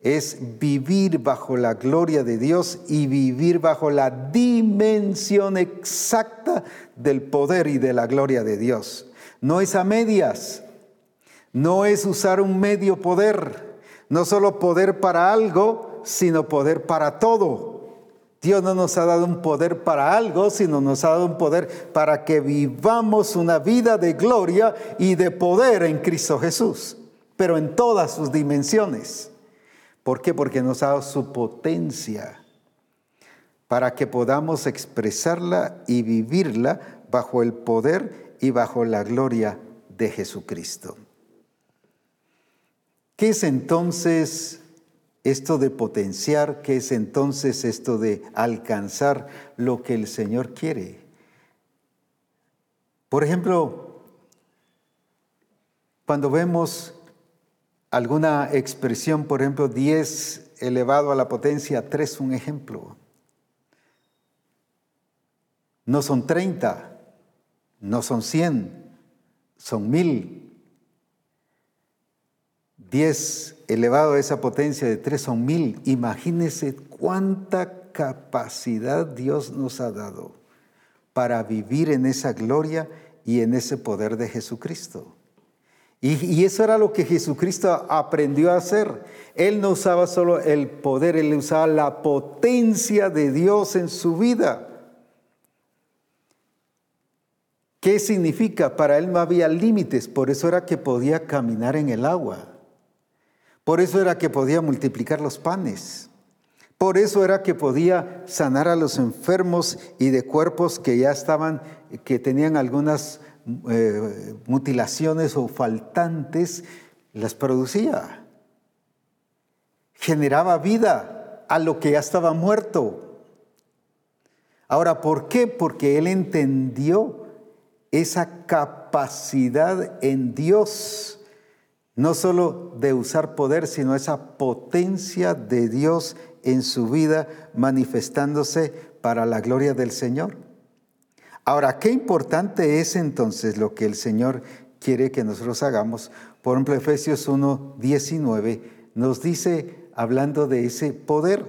es vivir bajo la gloria de Dios y vivir bajo la dimensión exacta del poder y de la gloria de Dios. No es a medias, no es usar un medio poder, no solo poder para algo, sino poder para todo. Dios no nos ha dado un poder para algo, sino nos ha dado un poder para que vivamos una vida de gloria y de poder en Cristo Jesús, pero en todas sus dimensiones. ¿Por qué? Porque nos ha dado su potencia para que podamos expresarla y vivirla bajo el poder y bajo la gloria de Jesucristo. ¿Qué es entonces esto de potenciar? ¿Qué es entonces esto de alcanzar lo que el Señor quiere? Por ejemplo, cuando vemos alguna expresión, por ejemplo, 10 elevado a la potencia 3, un ejemplo. No son 30, no son 100, son 1000. 10 elevado a esa potencia de 3 son 1000. Imagínense cuánta capacidad Dios nos ha dado para vivir en esa gloria y en ese poder de Jesucristo. Y, eso era lo que Jesucristo aprendió a hacer. Él no usaba solo el poder, él usaba la potencia de Dios en su vida. ¿Qué significa? Para él no había límites, por eso era que podía caminar en el agua. Por eso era que podía multiplicar los panes. Por eso era que podía sanar a los enfermos y de cuerpos que ya estaban, que tenían algunas eh, mutilaciones o faltantes, las producía. Generaba vida a lo que ya estaba muerto. Ahora, ¿por qué? Porque él entendió esa capacidad en Dios, no solo de usar poder, sino esa potencia de Dios en su vida manifestándose para la gloria del Señor. Ahora, qué importante es entonces lo que el Señor quiere que nosotros hagamos. Por ejemplo, Efesios 1, 19 nos dice, hablando de ese poder,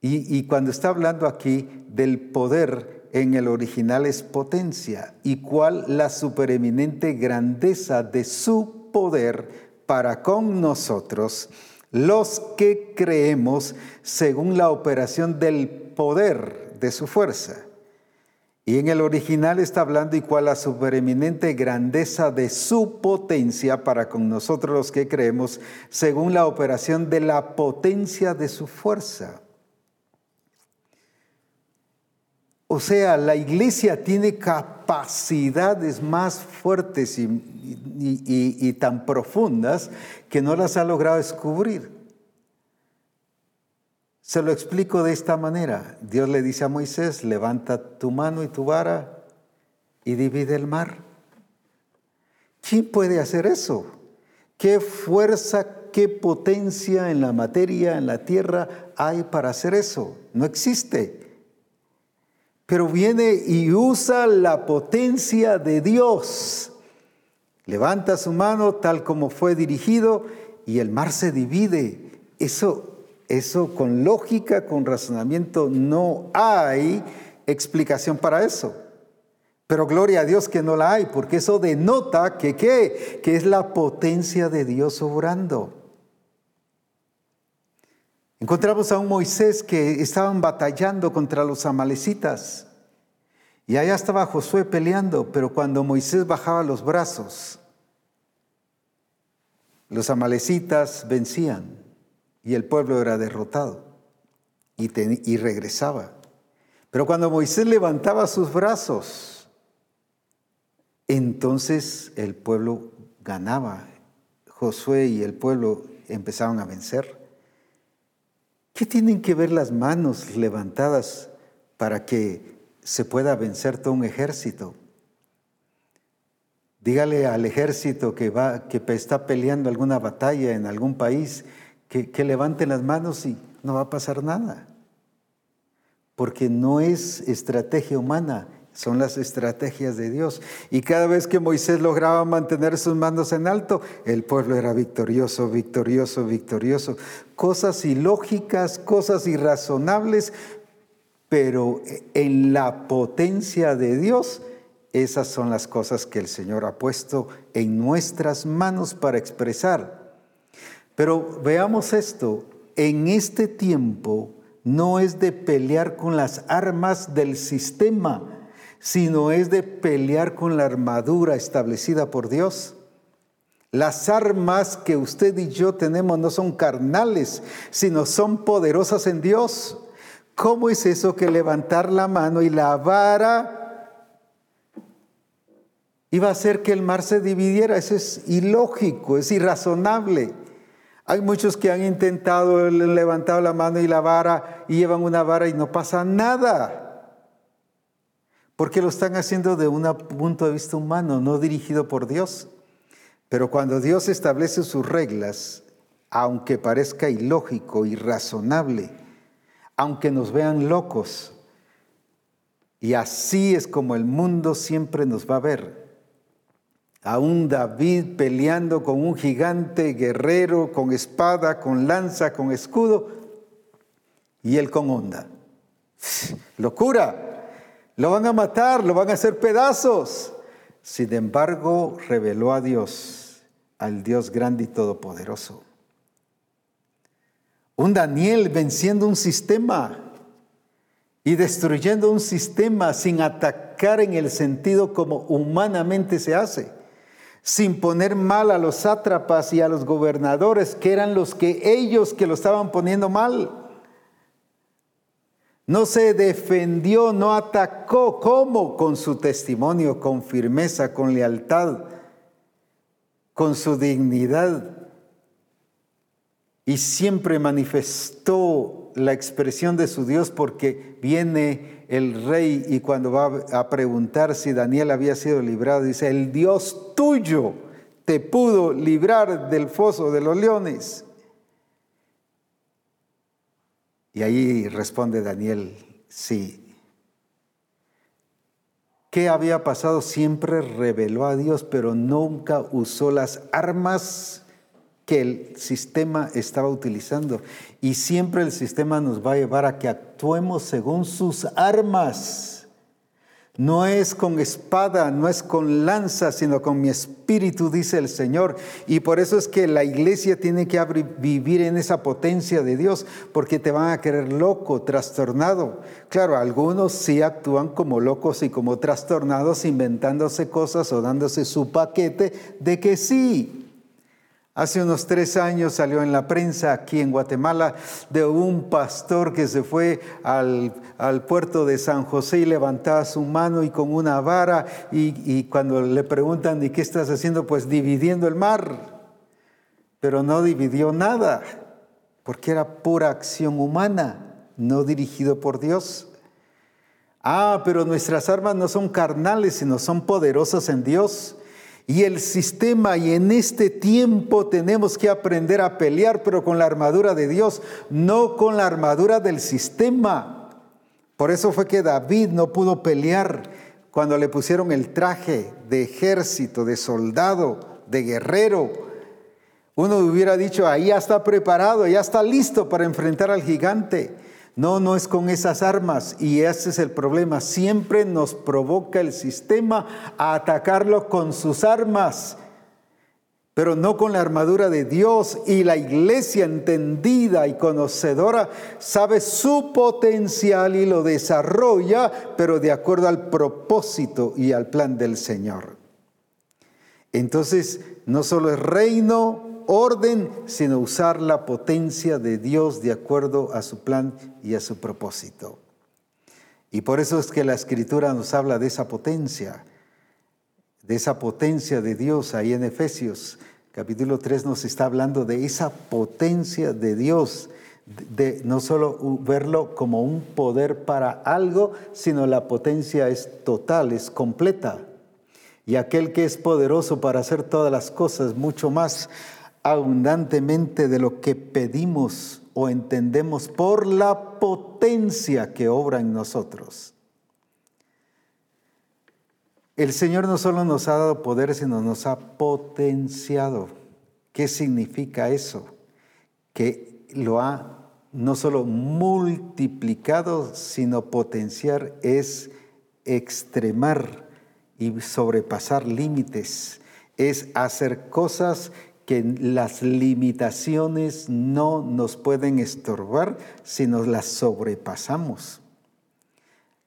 y, y cuando está hablando aquí del poder, en el original es potencia, y cuál la supereminente grandeza de su poder para con nosotros, los que creemos según la operación del poder de su fuerza y en el original está hablando igual la supereminente grandeza de su potencia para con nosotros los que creemos, según la operación de la potencia de su fuerza. O sea, la iglesia tiene capacidades más fuertes y, tan profundas que no las ha logrado descubrir. Se lo explico de esta manera. Dios le dice a Moisés, levanta tu mano y tu vara y divide el mar. ¿Quién puede hacer eso? ¿Qué fuerza, qué potencia en la materia, en la tierra hay para hacer eso? No existe. Pero viene y usa la potencia de Dios. Levanta su mano tal como fue dirigido y el mar se divide. Eso eso con lógica, con razonamiento, no hay explicación para eso. Pero gloria a Dios que no la hay, porque eso denota que qué, que es la potencia de Dios obrando. Encontramos a un Moisés que estaban batallando contra los amalecitas. Y allá estaba Josué peleando, pero cuando Moisés bajaba los brazos, los amalecitas vencían y el pueblo era derrotado y, regresaba. Pero cuando Moisés levantaba sus brazos, entonces el pueblo ganaba. Josué y el pueblo empezaban a vencer. ¿Qué tienen que ver las manos levantadas para que se pueda vencer todo un ejército? Dígale al ejército que, va, que está peleando alguna batalla en algún país que, que levante las manos y no va a pasar nada. Porque no es estrategia humana, son las estrategias de Dios. Y cada vez que Moisés lograba mantener sus manos en alto, el pueblo era victorioso, victorioso, victorioso. Cosas ilógicas, cosas irrazonables, pero en la potencia de Dios esas son las cosas que el Señor ha puesto en nuestras manos para expresar. Pero veamos esto, en este tiempo no es de pelear con las armas del sistema, sino es de pelear con la armadura establecida por Dios. Las armas que usted y yo tenemos no son carnales, sino son poderosas en Dios. ¿Cómo es eso que levantar la mano y la vara iba a hacer que el mar se dividiera. Eso es ilógico, es irrazonable. Hay muchos que han intentado levantar la mano y la vara y llevan una vara y no pasa nada. Porque lo están haciendo de un punto de vista humano, no dirigido por Dios. Pero cuando Dios establece sus reglas, aunque parezca ilógico, irrazonable, aunque nos vean locos, y así es como el mundo siempre nos va a ver a un David peleando con un gigante guerrero, con espada, con lanza, con escudo, y él con onda. Locura, lo van a matar, lo van a hacer pedazos. Sin embargo, reveló a Dios, al Dios grande y todopoderoso. Un Daniel venciendo un sistema y destruyendo un sistema sin atacar en el sentido como humanamente se hace sin poner mal a los sátrapas y a los gobernadores, que eran los que ellos que lo estaban poniendo mal. No se defendió, no atacó. ¿Cómo? Con su testimonio, con firmeza, con lealtad, con su dignidad. Y siempre manifestó la expresión de su Dios porque viene el rey y cuando va a preguntar si Daniel había sido librado, dice, el Dios tuyo te pudo librar del foso de los leones. Y ahí responde Daniel, sí. ¿Qué había pasado? Siempre reveló a Dios, pero nunca usó las armas que el sistema estaba utilizando. Y siempre el sistema nos va a llevar a que actuemos según sus armas. No es con espada, no es con lanza, sino con mi espíritu, dice el Señor. Y por eso es que la iglesia tiene que vivir en esa potencia de Dios, porque te van a querer loco, trastornado. Claro, algunos sí actúan como locos y como trastornados, inventándose cosas o dándose su paquete de que sí, Hace unos tres años salió en la prensa aquí en Guatemala de un pastor que se fue al, puerto de San José y levantaba su mano y con una vara y, y cuando le preguntan, ¿y qué estás haciendo? Pues dividiendo el mar. Pero no dividió nada, porque era pura acción humana, no dirigido por Dios. Ah, pero nuestras armas no son carnales, sino son poderosas en Dios y el sistema, y en este tiempo tenemos que aprender a pelear, pero con la armadura de Dios, no con la armadura del sistema. Por eso fue que David no pudo pelear cuando le pusieron el traje de ejército, de soldado, de guerrero. Uno hubiera dicho, ahí ya está preparado, ya está listo para enfrentar al gigante. No, no es con esas armas y ese es el problema. Siempre nos provoca el sistema a atacarlo con sus armas, pero no con la armadura de Dios. Y la iglesia entendida y conocedora sabe su potencial y lo desarrolla, pero de acuerdo al propósito y al plan del Señor. Entonces, no solo es reino, orden, sino usar la potencia de Dios de acuerdo a su plan y a su propósito. Y por eso es que la escritura nos habla de esa potencia, de esa potencia de Dios ahí en Efesios. Capítulo 3 nos está hablando de esa potencia de Dios, de no solo verlo como un poder para algo, sino la potencia es total, es completa. y aquel que es poderoso para hacer todas las cosas mucho más abundantemente de lo que pedimos o entendemos por la potencia que obra en nosotros. El Señor no solo nos ha dado poder, sino nos ha potenciado. ¿Qué significa eso? Que lo ha no solo multiplicado, sino potenciar es extremar y sobrepasar límites, es hacer cosas que las limitaciones no nos pueden estorbar si nos las sobrepasamos.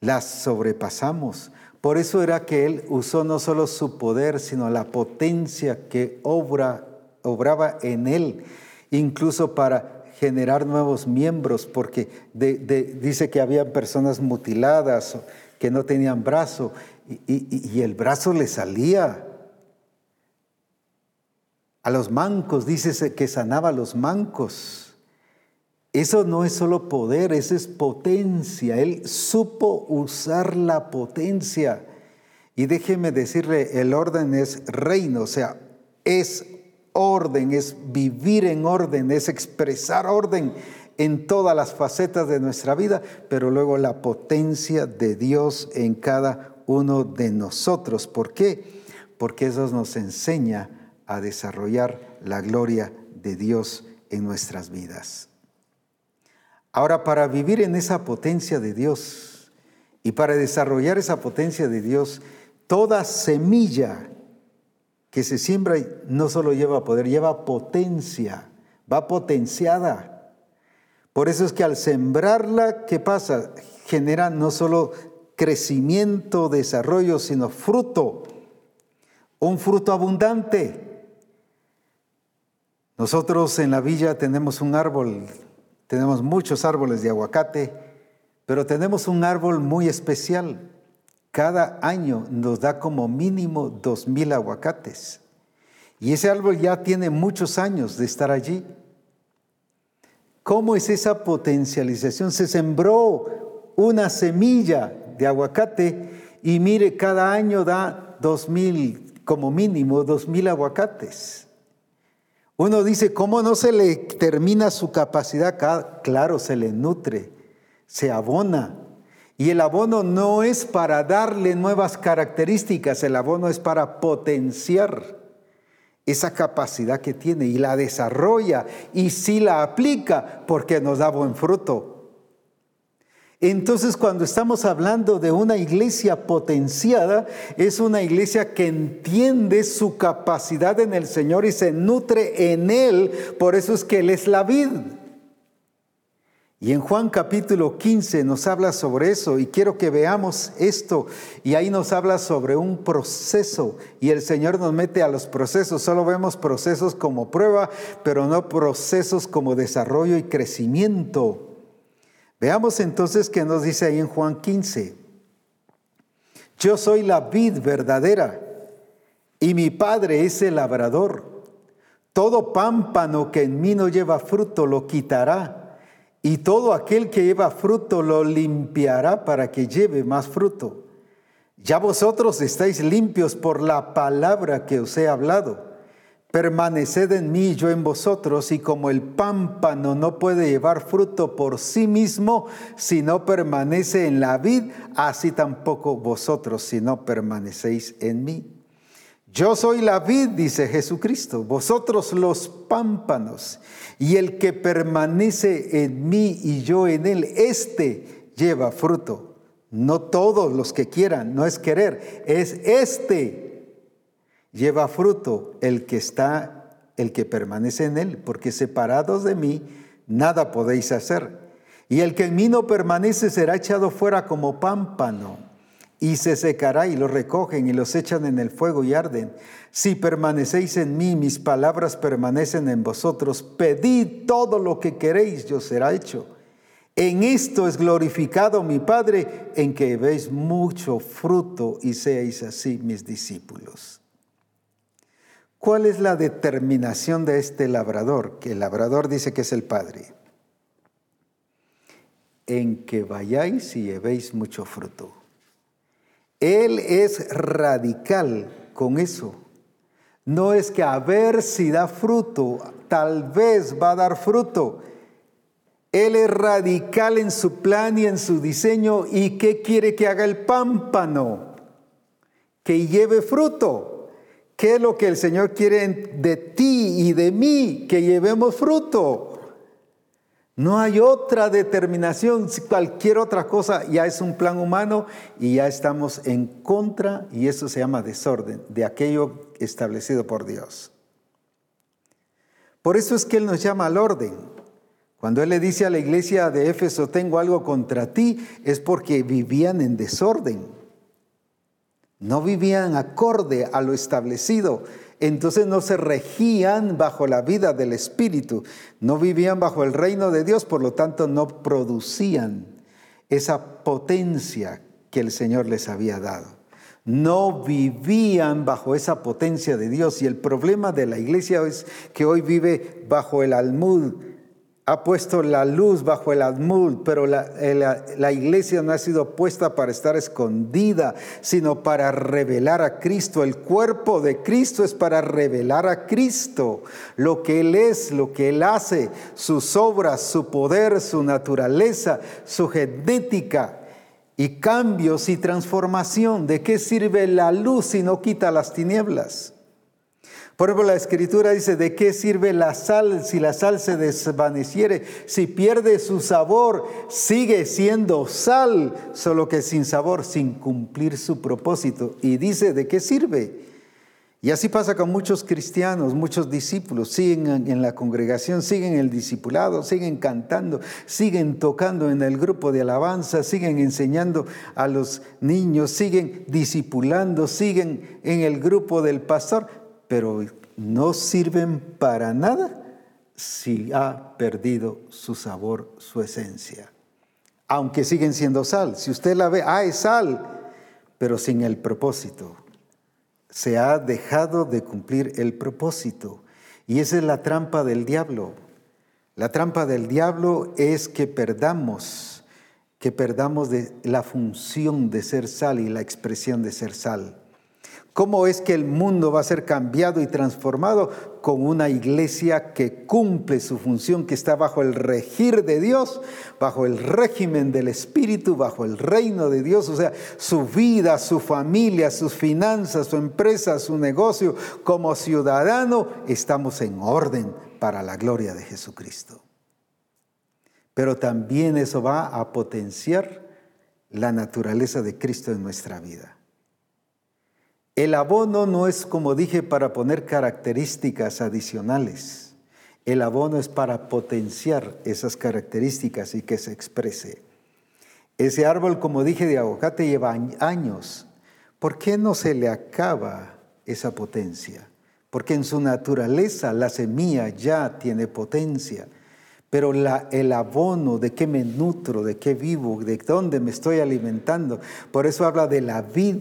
Las sobrepasamos. Por eso era que él usó no solo su poder, sino la potencia que obra, obraba en él, incluso para generar nuevos miembros, porque dice que había personas mutiladas, que no tenían brazo, y, el brazo le salía. A los mancos, dice que sanaba a los mancos. Eso no es solo poder, eso es potencia. Él supo usar la potencia. Y déjeme decirle, el orden es reino, o sea, es orden, es vivir en orden, es expresar orden en todas las facetas de nuestra vida, pero luego la potencia de Dios en cada uno de nosotros. ¿Por qué? Porque eso nos enseña a desarrollar la gloria de Dios en nuestras vidas. Ahora, para vivir en esa potencia de Dios y para desarrollar esa potencia de Dios, toda semilla que se siembra no solo lleva poder, lleva potencia, va potenciada. Por eso es que al sembrarla, ¿qué pasa? Genera no solo crecimiento, desarrollo, sino fruto, un fruto abundante. Nosotros en la villa tenemos un árbol, tenemos muchos árboles de aguacate, pero tenemos un árbol muy especial. Cada año nos da como mínimo dos mil aguacates. Y ese árbol ya tiene muchos años de estar allí. ¿Cómo es esa potencialización? Se sembró una semilla de aguacate y mire, cada año da dos mil, como mínimo, dos mil aguacates. Uno dice, ¿cómo no se le termina su capacidad? Claro, se le nutre, se abona. Y el abono no es para darle nuevas características, el abono es para potenciar esa capacidad que tiene y la desarrolla y si la aplica porque nos da buen fruto. Entonces cuando estamos hablando de una iglesia potenciada, es una iglesia que entiende su capacidad en el Señor y se nutre en Él, por eso es que Él es la vid. Y en Juan capítulo 15 nos habla sobre eso y quiero que veamos esto. Y ahí nos habla sobre un proceso y el Señor nos mete a los procesos. Solo vemos procesos como prueba, pero no procesos como desarrollo y crecimiento. Veamos entonces qué nos dice ahí en Juan 15. Yo soy la vid verdadera y mi Padre es el labrador. Todo pámpano que en mí no lleva fruto lo quitará y todo aquel que lleva fruto lo limpiará para que lleve más fruto. Ya vosotros estáis limpios por la palabra que os he hablado. Permaneced en mí, yo en vosotros, y como el pámpano no puede llevar fruto por sí mismo si no permanece en la vid, así tampoco vosotros si no permanecéis en mí. Yo soy la vid, dice Jesucristo, vosotros los pámpanos, y el que permanece en mí y yo en él, este lleva fruto. No todos los que quieran, no es querer, es este lleva fruto el que está, el que permanece en él, porque separados de mí nada podéis hacer. Y el que en mí no permanece será echado fuera como pámpano y se secará y lo recogen y los echan en el fuego y arden. Si permanecéis en mí, mis palabras permanecen en vosotros, pedid todo lo que queréis, yo será hecho. En esto es glorificado mi Padre, en que veis mucho fruto y seáis así mis discípulos. ¿Cuál es la determinación de este labrador? Que el labrador dice que es el Padre. En que vayáis y llevéis mucho fruto. Él es radical con eso. No es que a ver si da fruto, tal vez va a dar fruto. Él es radical en su plan y en su diseño. ¿Y qué quiere que haga el pámpano? Que lleve fruto. ¿Qué es lo que el Señor quiere de ti y de mí? Que llevemos fruto. No hay otra determinación, cualquier otra cosa ya es un plan humano y ya estamos en contra y eso se llama desorden de aquello establecido por Dios. Por eso es que Él nos llama al orden. Cuando Él le dice a la iglesia de Éfeso, tengo algo contra ti, es porque vivían en desorden. No vivían acorde a lo establecido. Entonces no se regían bajo la vida del Espíritu, no vivían bajo el reino de Dios, por lo tanto no producían esa potencia que el Señor les había dado. No vivían bajo esa potencia de Dios. Y el problema de la iglesia es que hoy vive bajo el almud ha puesto la luz bajo el almud, pero la, iglesia no ha sido puesta para estar escondida, sino para revelar a Cristo. El cuerpo de Cristo es para revelar a Cristo, lo que Él es, lo que Él hace, sus obras, su poder, su naturaleza, su genética y cambios y transformación. ¿De qué sirve la luz si no quita las tinieblas? Por ejemplo, la escritura dice, ¿de qué sirve la sal si la sal se desvaneciere? Si pierde su sabor, sigue siendo sal, solo que sin sabor, sin cumplir su propósito. Y dice, ¿de qué sirve? Y así pasa con muchos cristianos, muchos discípulos, siguen en la congregación, siguen el discipulado, siguen cantando, siguen tocando en el grupo de alabanza, siguen enseñando a los niños, siguen discipulando, siguen en el grupo del pastor, pero no sirven para nada si ha perdido su sabor, su esencia. Aunque siguen siendo sal. Si usted la ve, ah, es sal, pero sin el propósito. Se ha dejado de cumplir el propósito. Y esa es la trampa del diablo. La trampa del diablo es que perdamos, que perdamos la función de ser sal y la expresión de ser sal. ¿Cómo es que el mundo va a ser cambiado y transformado con una iglesia que cumple su función, que está bajo el regir de Dios, bajo el régimen del Espíritu, bajo el reino de Dios? O sea, su vida, su familia, sus finanzas, su empresa, su negocio, como ciudadano, estamos en orden para la gloria de Jesucristo. Pero también eso va a potenciar la naturaleza de Cristo en nuestra vida. El abono no es, como dije, para poner características adicionales. El abono es para potenciar esas características y que se exprese. Ese árbol, como dije, de aguacate lleva años. ¿Por qué no se le acaba esa potencia? Porque en su naturaleza la semilla ya tiene potencia. Pero el abono, de qué me nutro, de qué vivo, de dónde me estoy alimentando. Por eso habla de la vid,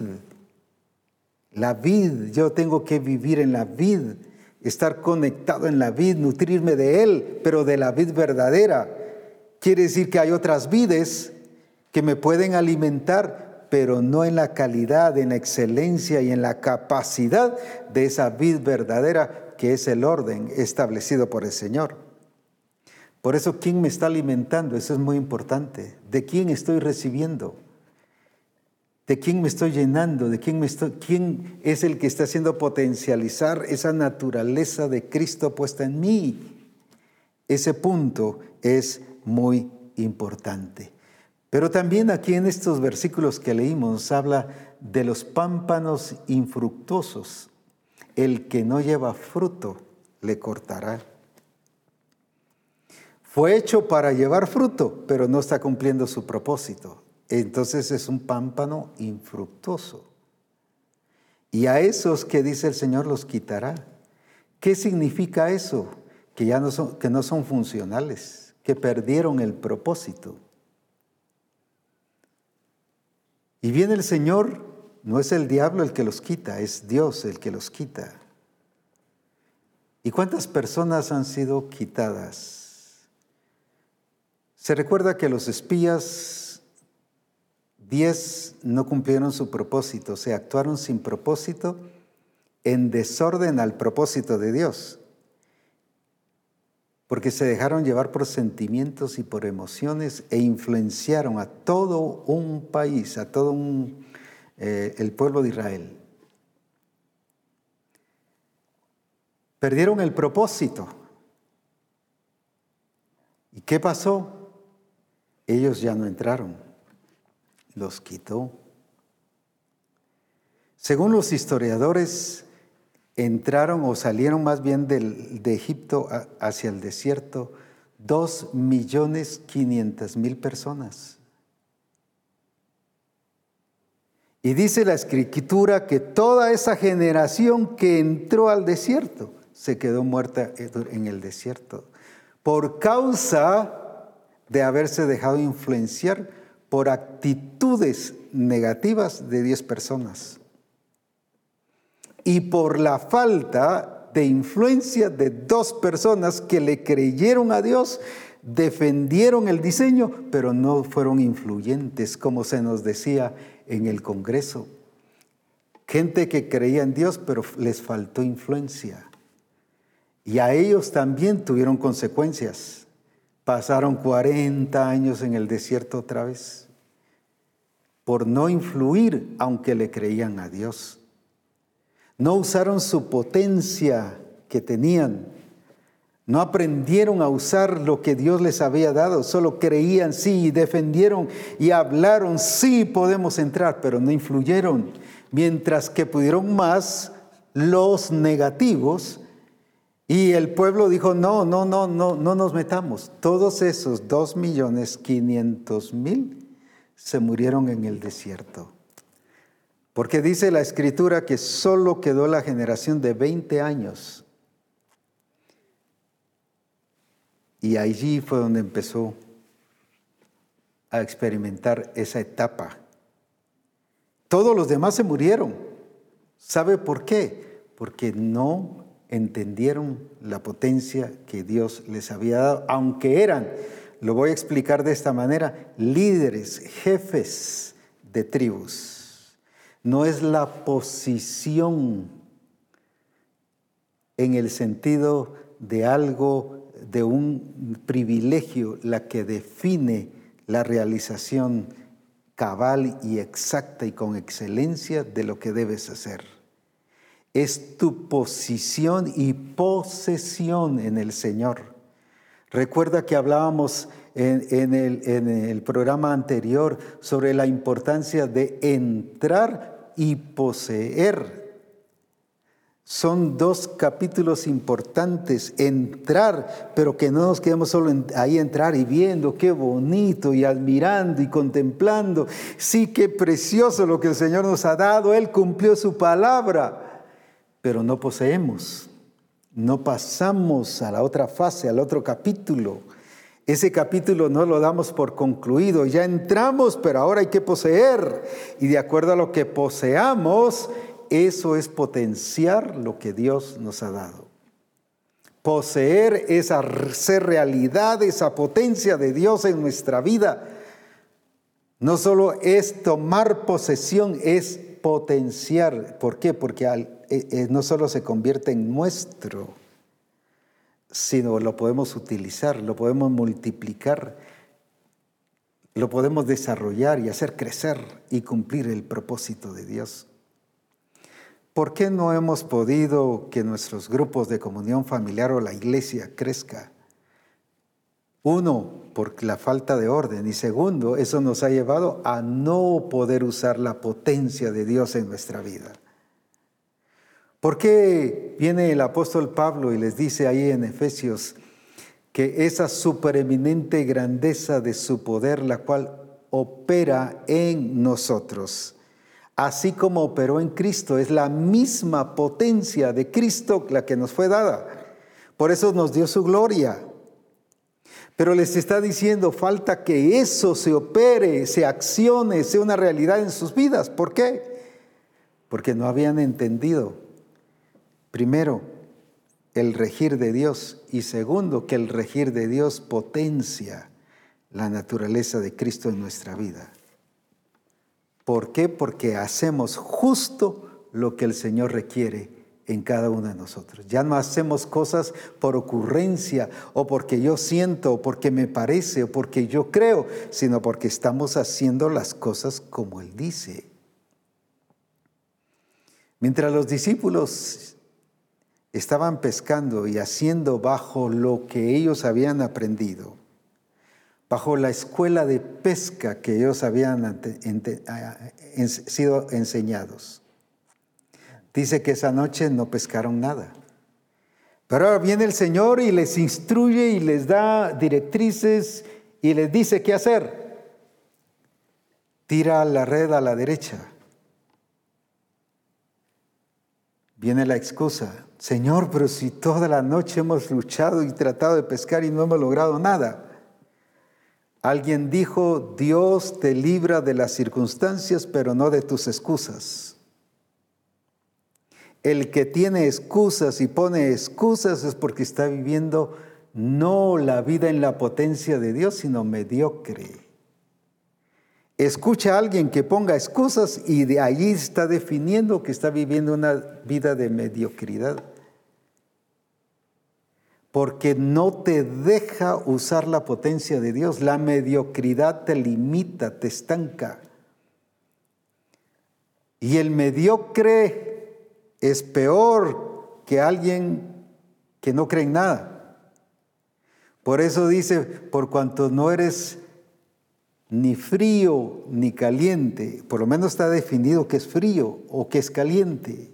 la vid, yo tengo que vivir en la vid, estar conectado en la vid, nutrirme de él, pero de la vid verdadera. Quiere decir que hay otras vides que me pueden alimentar, pero no en la calidad, en la excelencia y en la capacidad de esa vid verdadera que es el orden establecido por el Señor. Por eso, ¿quién me está alimentando? Eso es muy importante. ¿De quién estoy recibiendo? ¿De quién me estoy llenando? ¿De quién, me estoy, quién es el que está haciendo potencializar esa naturaleza de Cristo puesta en mí? Ese punto es muy importante. Pero también aquí en estos versículos que leímos habla de los pámpanos infructuosos. El que no lleva fruto le cortará. Fue hecho para llevar fruto, pero no está cumpliendo su propósito entonces es un pámpano infructuoso. Y a esos que dice el Señor los quitará. ¿Qué significa eso? Que ya no son, que no son funcionales, que perdieron el propósito. Y viene el Señor, no es el diablo el que los quita, es Dios el que los quita. ¿Y cuántas personas han sido quitadas? Se recuerda que los espías Diez no cumplieron su propósito, se actuaron sin propósito en desorden al propósito de Dios, porque se dejaron llevar por sentimientos y por emociones e influenciaron a todo un país, a todo eh, el pueblo de Israel. Perdieron el propósito. ¿Y qué pasó? Ellos ya no entraron, los quitó. Según los historiadores, entraron o salieron más bien de Egipto hacia el desierto dos millones quinientas mil personas. Y dice la escritura que toda esa generación que entró al desierto se quedó muerta en el desierto por causa de haberse dejado influenciar por actitudes negativas de diez personas y por la falta de influencia de dos personas que le creyeron a Dios, defendieron el diseño, pero no fueron influyentes, como se nos decía en el Congreso. Gente que creía en Dios, pero les faltó influencia. Y a ellos también tuvieron consecuencias. Pasaron 40 años en el desierto otra vez por no influir aunque le creían a Dios. No usaron su potencia que tenían. No aprendieron a usar lo que Dios les había dado, solo creían sí, defendieron y hablaron sí podemos entrar, pero no influyeron. Mientras que pudieron más los negativos y el pueblo dijo, no, no, no, no, no nos metamos. Todos esos dos millones quinientos mil se murieron en el desierto. Porque dice la escritura que solo quedó la generación de 20 años. Y allí fue donde empezó a experimentar esa etapa. Todos los demás se murieron. ¿Sabe por qué? Porque no entendieron la potencia que Dios les había dado, aunque eran, lo voy a explicar de esta manera, líderes, jefes de tribus no es la posición en el sentido de algo, de un privilegio, la que define la realización cabal y exacta y con excelencia de lo que debes hacer. Es tu posición y posesión en el Señor. Recuerda que hablábamos en, el, programa anterior sobre la importancia de entrar y poseer. Son dos capítulos importantes, entrar, pero que no nos quedemos solo ahí entrar y viendo qué bonito y admirando y contemplando. Sí, qué precioso lo que el Señor nos ha dado, Él cumplió su palabra, pero no poseemos, no pasamos a la otra fase, al otro capítulo. Ese capítulo no lo damos por concluido. Ya entramos, pero ahora hay que poseer. Y de acuerdo a lo que poseamos, eso es potenciar lo que Dios nos ha dado. Poseer es hacer realidad esa potencia de Dios en nuestra vida. No solo es tomar posesión, es potenciar. ¿Por qué? Porque eh, eh, no solo se convierte en nuestro, sino lo podemos utilizar, lo podemos multiplicar, lo podemos desarrollar y hacer crecer y cumplir el propósito de Dios. ¿Por qué no hemos podido que nuestros grupos de comunión familiar o la iglesia crezca? Uno, por la falta de orden y segundo, eso nos ha llevado a no poder usar la potencia de Dios en nuestra vida. ¿Por qué viene el apóstol Pablo y les dice ahí en Efesios que esa supereminente grandeza de su poder, la cual opera en nosotros, así como operó en Cristo, es la misma potencia de Cristo la que nos fue dada. Por eso nos dio su gloria. Pero les está diciendo, falta que eso se opere, se accione, sea una realidad en sus vidas. ¿Por qué? Porque no habían entendido Primero, el regir de Dios y segundo, que el regir de Dios potencia la naturaleza de Cristo en nuestra vida. ¿Por qué? Porque hacemos justo lo que el Señor requiere en cada uno de nosotros. Ya no hacemos cosas por ocurrencia o porque yo siento o porque me parece o porque yo creo, sino porque estamos haciendo las cosas como Él dice. Mientras los discípulos estaban pescando y haciendo bajo lo que ellos habían aprendido, bajo la escuela de pesca que ellos habían sido enseñados. Dice que esa noche no pescaron nada. Pero ahora viene el Señor y les instruye y les da directrices y les dice qué hacer. Tira la red a la derecha. Viene la excusa. Señor, pero si toda la noche hemos luchado y tratado de pescar y no hemos logrado nada. Alguien dijo, Dios te libra de las circunstancias, pero no de tus excusas. El que tiene excusas y pone excusas es porque está viviendo no la vida en la potencia de Dios, sino mediocre. Escucha a alguien que ponga excusas y de allí está definiendo que está viviendo una vida de mediocridad. Porque no te deja usar la potencia de Dios. La mediocridad te limita, te estanca. Y el mediocre es peor que alguien que no cree en nada. Por eso dice, por cuanto no eres ni frío ni caliente, por lo menos está definido que es frío o que es caliente,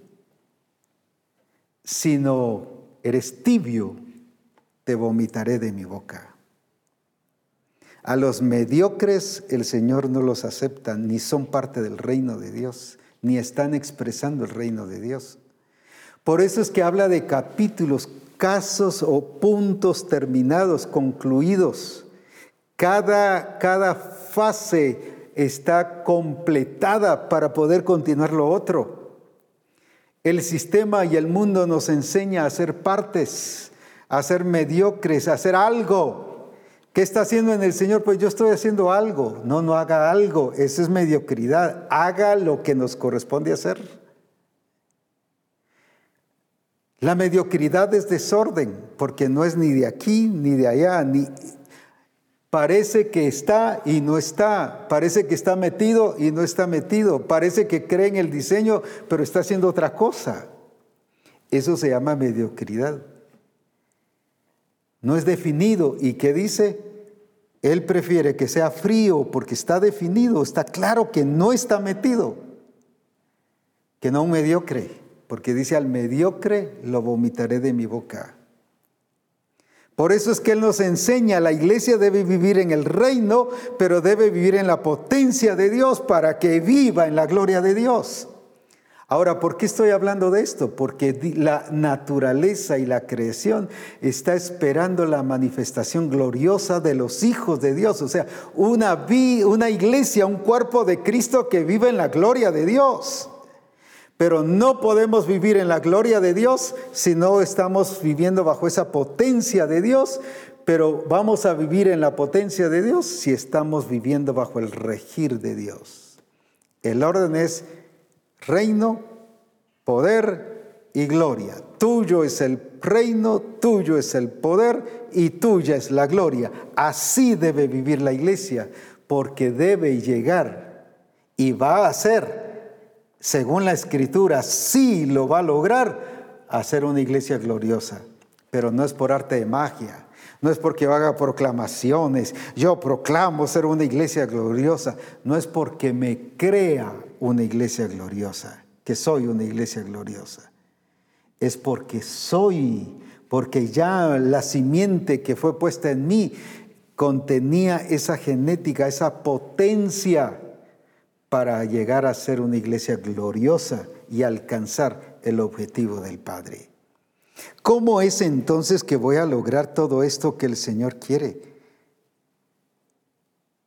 sino eres tibio, te vomitaré de mi boca. A los mediocres el Señor no los acepta, ni son parte del reino de Dios, ni están expresando el reino de Dios. Por eso es que habla de capítulos, casos o puntos terminados, concluidos. Cada, cada fase está completada para poder continuar lo otro. El sistema y el mundo nos enseña a ser partes, a ser mediocres, a hacer algo. ¿Qué está haciendo en el Señor? Pues yo estoy haciendo algo. No, no haga algo. Eso es mediocridad. Haga lo que nos corresponde hacer. La mediocridad es desorden, porque no es ni de aquí ni de allá, ni Parece que está y no está. Parece que está metido y no está metido. Parece que cree en el diseño, pero está haciendo otra cosa. Eso se llama mediocridad. No es definido. ¿Y qué dice? Él prefiere que sea frío porque está definido, está claro que no está metido, que no un mediocre, porque dice al mediocre lo vomitaré de mi boca. Por eso es que Él nos enseña, la iglesia debe vivir en el reino, pero debe vivir en la potencia de Dios para que viva en la gloria de Dios. Ahora, ¿por qué estoy hablando de esto? Porque la naturaleza y la creación está esperando la manifestación gloriosa de los hijos de Dios, o sea, una, una iglesia, un cuerpo de Cristo que vive en la gloria de Dios. Pero no podemos vivir en la gloria de Dios si no estamos viviendo bajo esa potencia de Dios, pero vamos a vivir en la potencia de Dios si estamos viviendo bajo el regir de Dios. El orden es reino, poder y gloria. Tuyo es el reino, tuyo es el poder y tuya es la gloria. Así debe vivir la iglesia, porque debe llegar y va a ser según la escritura, sí lo va a lograr hacer una iglesia gloriosa. Pero no es por arte de magia, no es porque haga proclamaciones, yo proclamo ser una iglesia gloriosa, no es porque me crea una iglesia gloriosa, que soy una iglesia gloriosa. Es porque soy, porque ya la simiente que fue puesta en mí contenía esa genética, esa potencia para llegar a ser una iglesia gloriosa y alcanzar el objetivo del Padre. ¿Cómo es entonces que voy a lograr todo esto que el Señor quiere?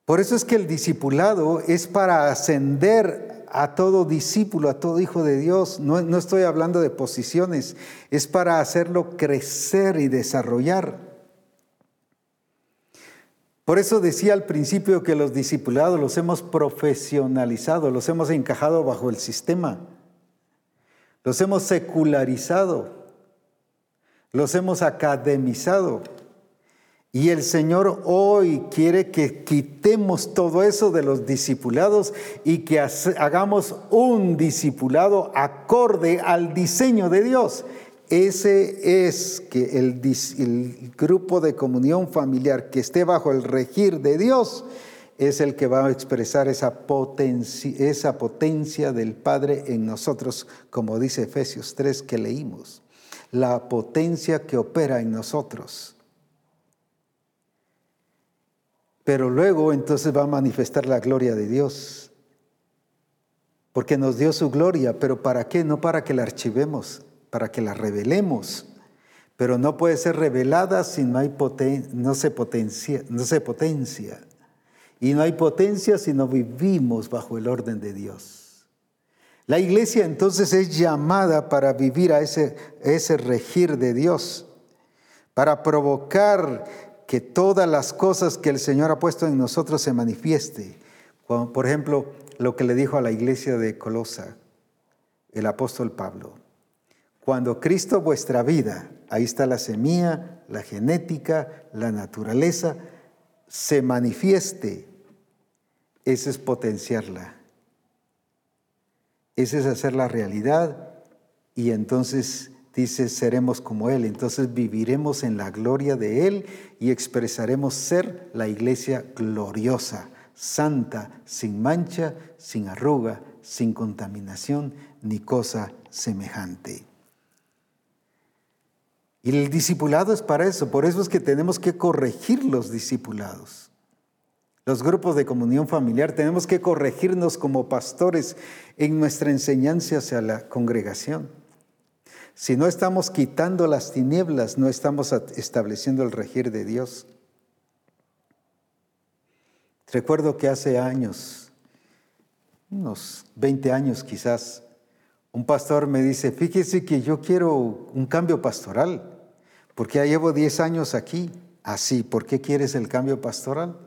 Por eso es que el discipulado es para ascender a todo discípulo, a todo hijo de Dios. No, no estoy hablando de posiciones, es para hacerlo crecer y desarrollar. Por eso decía al principio que los discipulados los hemos profesionalizado, los hemos encajado bajo el sistema. los hemos secularizado, los hemos academizado. Y el Señor hoy quiere que quitemos todo eso de los discipulados y que hagamos un discipulado acorde al diseño de Dios. Ese es que el, grupo de comunión familiar que esté bajo el regir de Dios es el que va a expresar esa potencia, esa potencia del Padre en nosotros, como dice Efesios 3 que leímos. La potencia que opera en nosotros. Pero luego entonces va a manifestar la gloria de Dios. Porque nos dio su gloria, pero ¿para qué? No para que la archivemos, para que la revelemos. Pero no puede ser revelada si no, hay no, se potencia, no se potencia. Y no hay potencia si no vivimos bajo el orden de Dios. La iglesia entonces es llamada para vivir a ese, ese regir de Dios, para provocar que todas las cosas que el Señor ha puesto en nosotros se manifieste. por ejemplo, lo que le dijo a la iglesia de Colosa, el apóstol Pablo. Cuando Cristo vuestra vida, ahí está la semilla, la genética, la naturaleza, se manifieste, ese es potenciarla. Ese es hacerla realidad y entonces dice, seremos como Él. Entonces viviremos en la gloria de Él y expresaremos ser la iglesia gloriosa, santa, sin mancha, sin arruga, sin contaminación ni cosa semejante. Y el discipulado es para eso, por eso es que tenemos que corregir los discipulados. Los grupos de comunión familiar tenemos que corregirnos como pastores en nuestra enseñanza hacia la congregación. Si no estamos quitando las tinieblas, no estamos estableciendo el regir de Dios. Recuerdo que hace años, unos 20 años quizás, un pastor me dice, fíjese que yo quiero un cambio pastoral, porque ya llevo 10 años aquí. Así, ¿por qué quieres el cambio pastoral?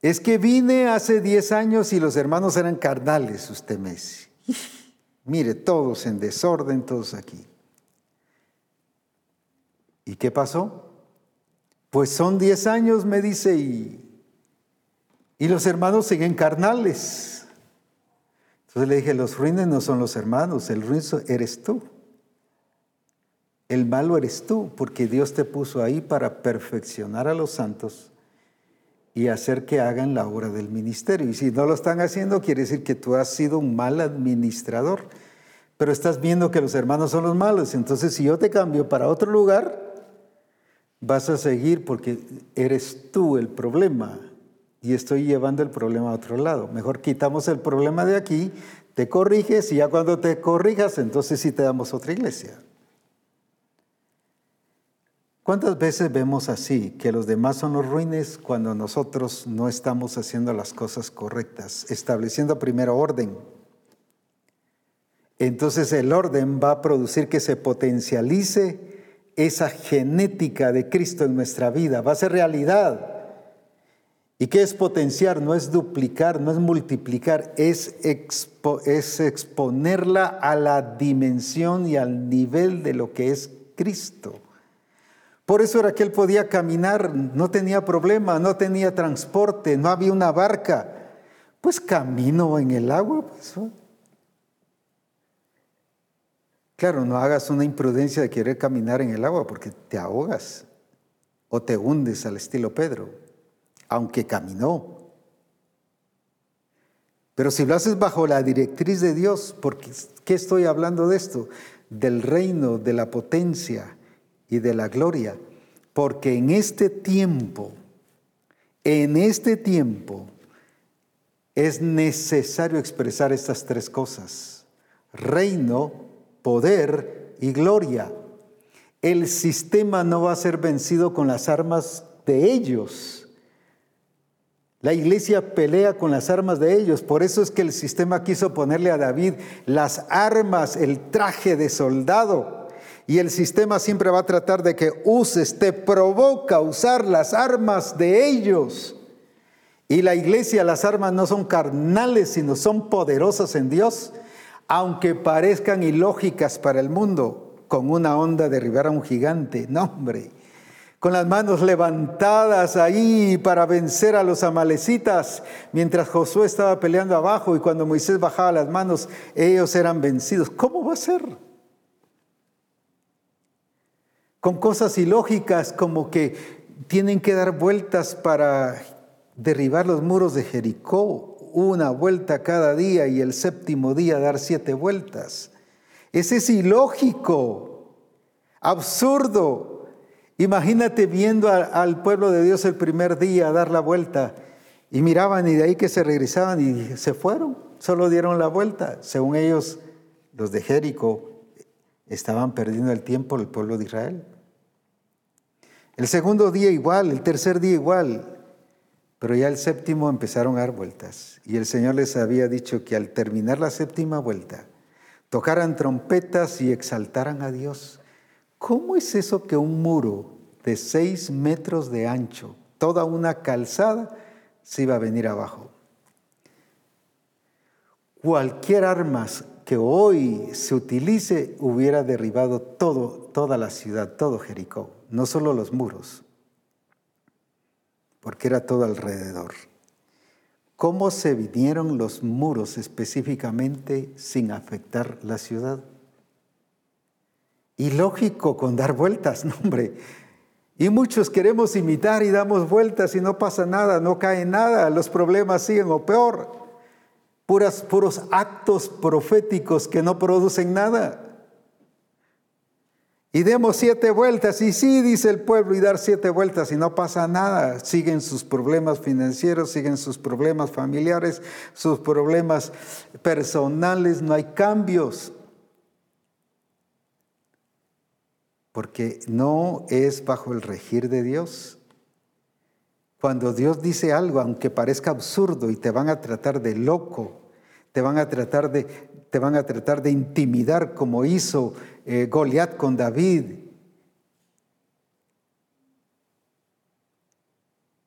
Es que vine hace 10 años y los hermanos eran carnales, usted me dice. Mire, todos en desorden, todos aquí. ¿Y qué pasó? Pues son 10 años, me dice, y, y los hermanos siguen carnales. Entonces le dije, los ruines no son los hermanos, el ruin eres tú. El malo eres tú, porque Dios te puso ahí para perfeccionar a los santos y hacer que hagan la obra del ministerio. Y si no lo están haciendo, quiere decir que tú has sido un mal administrador, pero estás viendo que los hermanos son los malos. Entonces, si yo te cambio para otro lugar, vas a seguir porque eres tú el problema y estoy llevando el problema a otro lado. Mejor quitamos el problema de aquí, te corriges y ya cuando te corrijas, entonces sí te damos otra iglesia. ¿Cuántas veces vemos así, que los demás son los ruines cuando nosotros no estamos haciendo las cosas correctas, estableciendo primero orden? Entonces el orden va a producir que se potencialice esa genética de Cristo en nuestra vida, va a ser realidad. ¿Y qué es potenciar? No es duplicar, no es multiplicar, es, exponerla a la dimensión y al nivel de lo que es Cristo. Por eso era que él podía caminar, no tenía problema, no tenía transporte, no había una barca. Pues camino en el agua. Pues, claro, no hagas una imprudencia de querer caminar en el agua porque te ahogas o te hundes al estilo Pedro, aunque caminó. Pero si lo haces bajo la directriz de Dios, porque ¿qué estoy hablando de esto? Del reino, de la potencia, y de la gloria, porque en este tiempo, en este tiempo, es necesario expresar estas tres cosas, reino, poder y gloria. El sistema no va a ser vencido con las armas de ellos. La iglesia pelea con las armas de ellos. Por eso es que el sistema quiso ponerle a David las armas, el traje de soldado. Y el sistema siempre va a tratar de que uses, te provoca usar las armas de ellos. Y la iglesia, las armas no son carnales, sino son poderosas en Dios. aunque parezcan ilógicas para el mundo, con una onda derribar a un gigante. No, hombre, con las manos levantadas ahí para vencer a los amalecitas, mientras Josué estaba peleando abajo y cuando Moisés bajaba las manos, ellos eran vencidos. ¿Cómo va a ser? Con cosas ilógicas como que tienen que dar vueltas para derribar los muros de Jericó, una vuelta cada día y el séptimo día dar siete vueltas. Ese es ilógico, absurdo. Imagínate viendo al pueblo de Dios el primer día dar la vuelta y miraban y de ahí que se regresaban y se fueron, solo dieron la vuelta. Según ellos, los de Jericó estaban perdiendo el tiempo el pueblo de Israel. El segundo día igual, el tercer día igual, pero ya el séptimo empezaron a dar vueltas. Y el Señor les había dicho que al terminar la séptima vuelta, tocaran trompetas y exaltaran a Dios. ¿Cómo es eso que un muro de seis metros de ancho, toda una calzada, se iba a venir abajo? Cualquier arma que hoy se utilice hubiera derribado todo, toda la ciudad, todo Jericó, no solo los muros, porque era todo alrededor. ¿Cómo se vinieron los muros específicamente sin afectar la ciudad? Y lógico con dar vueltas, no hombre. Y muchos queremos imitar y damos vueltas y no pasa nada, no cae nada, los problemas siguen o peor. Puras, puros actos proféticos que no producen nada. Y demos siete vueltas, y sí, dice el pueblo, y dar siete vueltas, y no pasa nada. Siguen sus problemas financieros, siguen sus problemas familiares, sus problemas personales, no hay cambios. Porque no es bajo el regir de Dios. Cuando Dios dice algo, aunque parezca absurdo y te van a tratar de loco, te van a tratar de, te van a tratar de intimidar como hizo eh, Goliat con David.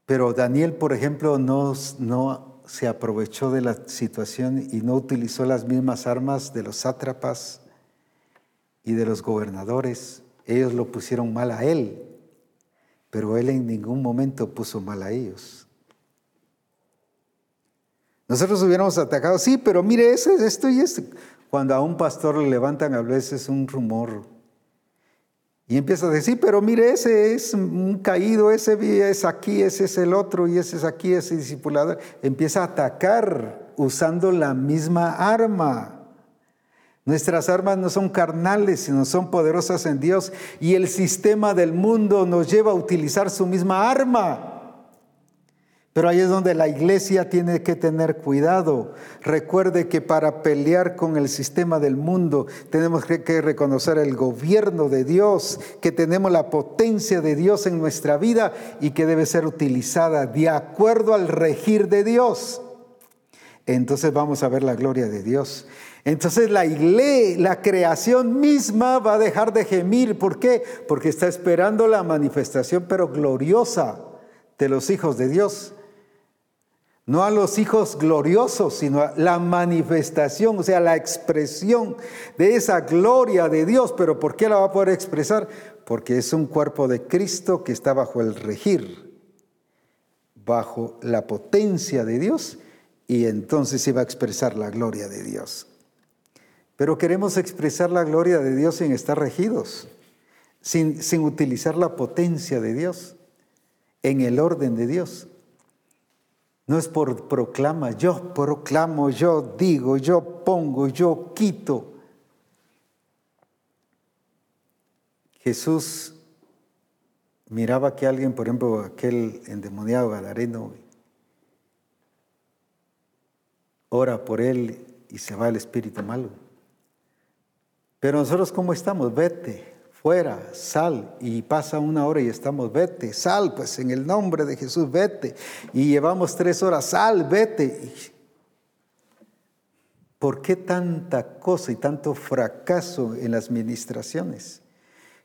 Pero Daniel, por ejemplo, no, no se aprovechó de la situación y no utilizó las mismas armas de los sátrapas y de los gobernadores. Ellos lo pusieron mal a él, pero él en ningún momento puso mal a ellos. Nosotros hubiéramos atacado, sí, pero mire, ese, esto y esto. Cuando a un pastor le levantan a veces un rumor y empieza a decir, pero mire, ese es un caído, ese es aquí, ese es el otro y ese es aquí, ese discipulador. Empieza a atacar usando la misma arma. Nuestras armas no son carnales, sino son poderosas en Dios. Y el sistema del mundo nos lleva a utilizar su misma arma. Pero ahí es donde la iglesia tiene que tener cuidado. Recuerde que para pelear con el sistema del mundo tenemos que reconocer el gobierno de Dios, que tenemos la potencia de Dios en nuestra vida y que debe ser utilizada de acuerdo al regir de Dios. Entonces vamos a ver la gloria de Dios. Entonces la iglesia, la creación misma va a dejar de gemir. ¿Por qué? Porque está esperando la manifestación, pero gloriosa, de los hijos de Dios. No a los hijos gloriosos, sino a la manifestación, o sea, la expresión de esa gloria de Dios. Pero ¿por qué la va a poder expresar? Porque es un cuerpo de Cristo que está bajo el regir, bajo la potencia de Dios, y entonces se va a expresar la gloria de Dios. Pero queremos expresar la gloria de Dios sin estar regidos, sin, sin utilizar la potencia de Dios, en el orden de Dios. No es por proclama, yo proclamo, yo digo, yo pongo, yo quito. Jesús miraba que alguien, por ejemplo, aquel endemoniado gadareno, ora por él y se va el espíritu malo. Pero nosotros cómo estamos, vete, fuera, sal, y pasa una hora y estamos, vete, sal, pues en el nombre de Jesús, vete, y llevamos tres horas, sal, vete. ¿Por qué tanta cosa y tanto fracaso en las ministraciones?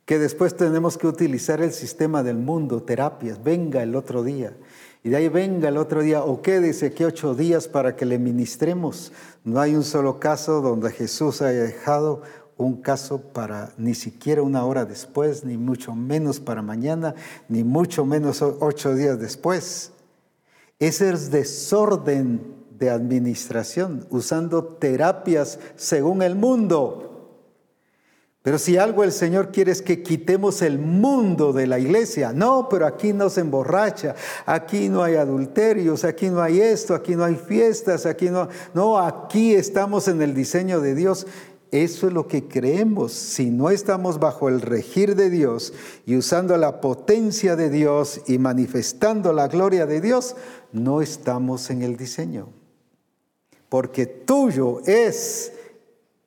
que después tenemos que utilizar el sistema del mundo, terapias, venga el otro día. Y de ahí venga el otro día, o quédese aquí ocho días para que le ministremos. No hay un solo caso donde Jesús haya dejado un caso para ni siquiera una hora después, ni mucho menos para mañana, ni mucho menos ocho días después. Ese es desorden de administración, usando terapias según el mundo. Pero si algo el Señor quiere es que quitemos el mundo de la iglesia. No, pero aquí no se emborracha, aquí no hay adulterios, aquí no hay esto, aquí no hay fiestas, aquí no... No, aquí estamos en el diseño de Dios. Eso es lo que creemos. Si no estamos bajo el regir de Dios y usando la potencia de Dios y manifestando la gloria de Dios, no estamos en el diseño. Porque tuyo es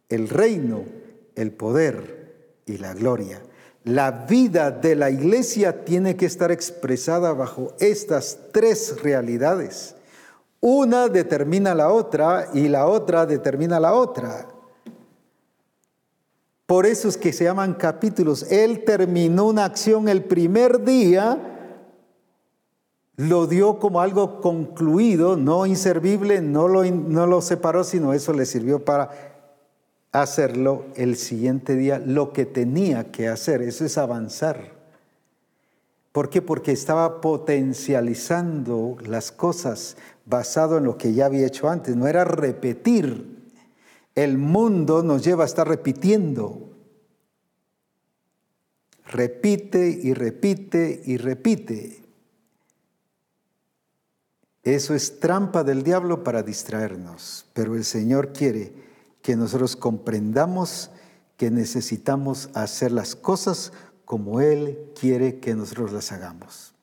el reino el poder y la gloria. La vida de la iglesia tiene que estar expresada bajo estas tres realidades. Una determina la otra y la otra determina la otra. Por eso es que se llaman capítulos. Él terminó una acción el primer día, lo dio como algo concluido, no inservible, no lo, no lo separó, sino eso le sirvió para hacerlo el siguiente día lo que tenía que hacer. Eso es avanzar. ¿Por qué? Porque estaba potencializando las cosas basado en lo que ya había hecho antes. No era repetir. El mundo nos lleva a estar repitiendo. Repite y repite y repite. Eso es trampa del diablo para distraernos. Pero el Señor quiere que nosotros comprendamos que necesitamos hacer las cosas como Él quiere que nosotros las hagamos.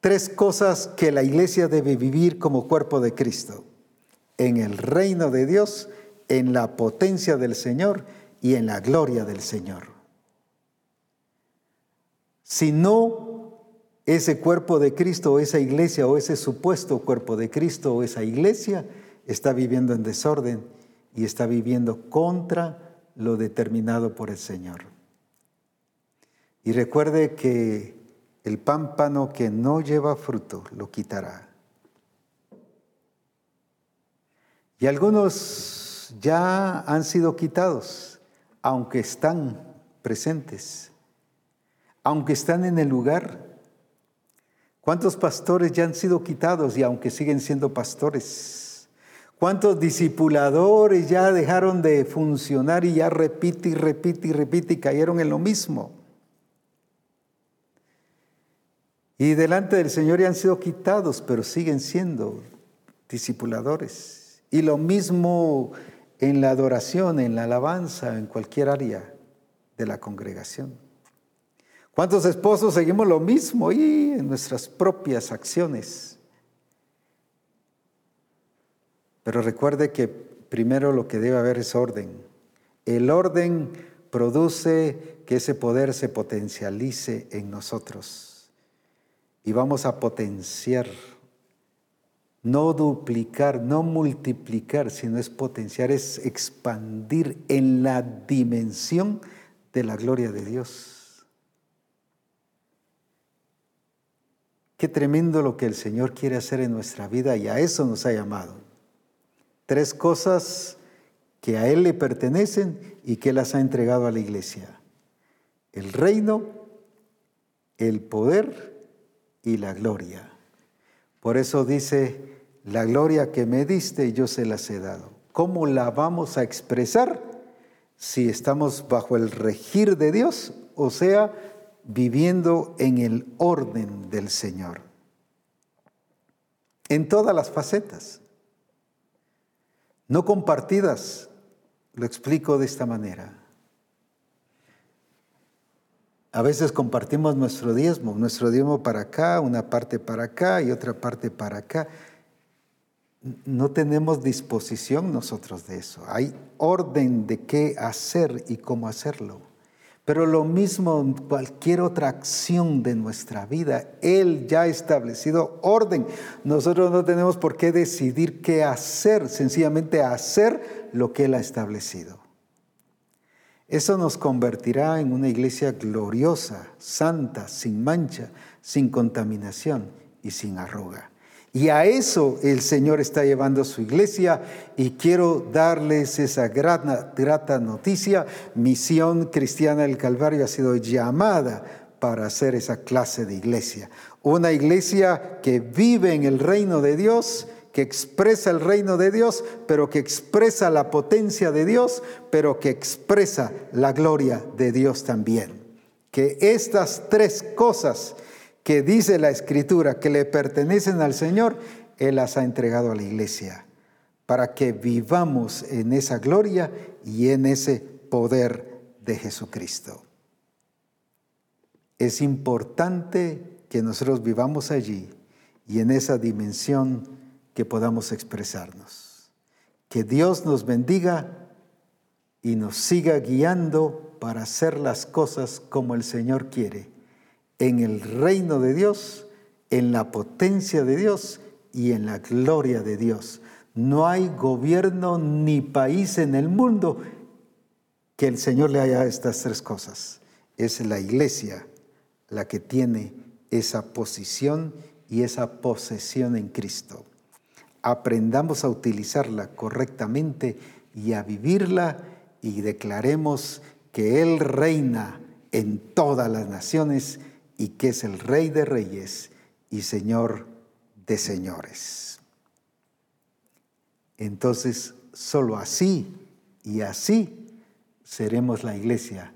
Tres cosas que la iglesia debe vivir como cuerpo de Cristo. En el reino de Dios, en la potencia del Señor y en la gloria del Señor. Si no, ese cuerpo de Cristo o esa iglesia o ese supuesto cuerpo de Cristo o esa iglesia está viviendo en desorden y está viviendo contra lo determinado por el Señor. Y recuerde que el pámpano que no lleva fruto lo quitará. Y algunos ya han sido quitados, aunque están presentes, aunque están en el lugar. ¿Cuántos pastores ya han sido quitados y aunque siguen siendo pastores? ¿Cuántos discipuladores ya dejaron de funcionar y ya repite y repite y repite y cayeron en lo mismo? Y delante del Señor ya han sido quitados, pero siguen siendo discipuladores. Y lo mismo en la adoración, en la alabanza, en cualquier área de la congregación. ¿Cuántos esposos seguimos lo mismo y en nuestras propias acciones? Pero recuerde que primero lo que debe haber es orden. El orden produce que ese poder se potencialice en nosotros. Y vamos a potenciar, no duplicar, no multiplicar, sino es potenciar, es expandir en la dimensión de la gloria de Dios. Qué tremendo lo que el Señor quiere hacer en nuestra vida y a eso nos ha llamado. Tres cosas que a Él le pertenecen y que las ha entregado a la iglesia. El reino, el poder y la gloria. Por eso dice, la gloria que me diste yo se las he dado. ¿Cómo la vamos a expresar si estamos bajo el regir de Dios? O sea, viviendo en el orden del Señor. En todas las facetas no compartidas. Lo explico de esta manera. A veces compartimos nuestro diezmo, nuestro diezmo para acá, una parte para acá y otra parte para acá. No tenemos disposición nosotros de eso. Hay orden de qué hacer y cómo hacerlo. Pero lo mismo en cualquier otra acción de nuestra vida, Él ya ha establecido orden. Nosotros no tenemos por qué decidir qué hacer, sencillamente hacer lo que Él ha establecido. Eso nos convertirá en una iglesia gloriosa, santa, sin mancha, sin contaminación y sin arruga. Y a eso el Señor está llevando su iglesia y quiero darles esa grata, grata noticia. Misión Cristiana del Calvario ha sido llamada para hacer esa clase de iglesia. Una iglesia que vive en el reino de Dios, que expresa el reino de Dios, pero que expresa la potencia de Dios, pero que expresa la gloria de Dios también. Que estas tres cosas que dice la Escritura que le pertenecen al Señor, Él las ha entregado a la iglesia para que vivamos en esa gloria y en ese poder de Jesucristo. Es importante que nosotros vivamos allí y en esa dimensión que podamos expresarnos. Que Dios nos bendiga y nos siga guiando para hacer las cosas como el Señor quiere en el reino de Dios, en la potencia de Dios y en la gloria de Dios. No hay gobierno ni país en el mundo que el Señor le haya estas tres cosas. Es la iglesia la que tiene esa posición y esa posesión en Cristo. Aprendamos a utilizarla correctamente y a vivirla y declaremos que Él reina en todas las naciones y que es el Rey de Reyes y Señor de Señores. Entonces, solo así y así seremos la iglesia,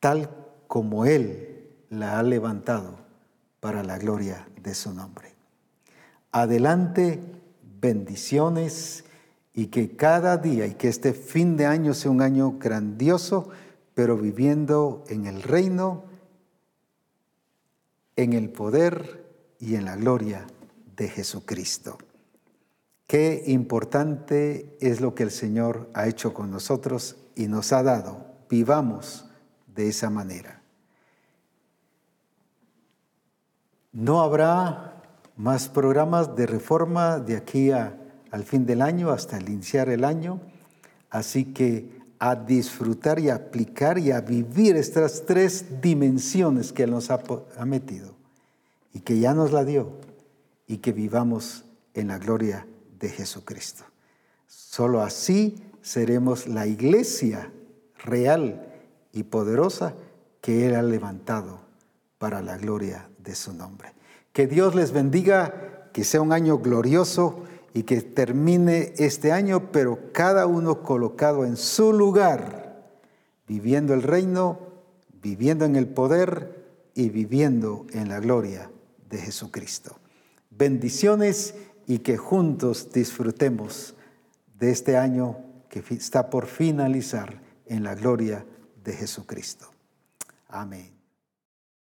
tal como Él la ha levantado para la gloria de su nombre. Adelante, bendiciones y que cada día y que este fin de año sea un año grandioso, pero viviendo en el reino en el poder y en la gloria de Jesucristo. Qué importante es lo que el Señor ha hecho con nosotros y nos ha dado. Vivamos de esa manera. No habrá más programas de reforma de aquí al fin del año, hasta el iniciar el año. Así que a disfrutar y aplicar y a vivir estas tres dimensiones que Él nos ha, ha metido y que ya nos la dio y que vivamos en la gloria de Jesucristo. Solo así seremos la iglesia real y poderosa que Él ha levantado para la gloria de su nombre. Que Dios les bendiga, que sea un año glorioso y que termine este año, pero cada uno colocado en su lugar, viviendo el reino, viviendo en el poder y viviendo en la gloria de Jesucristo. Bendiciones y que juntos disfrutemos de este año que está por finalizar en la gloria de Jesucristo. Amén.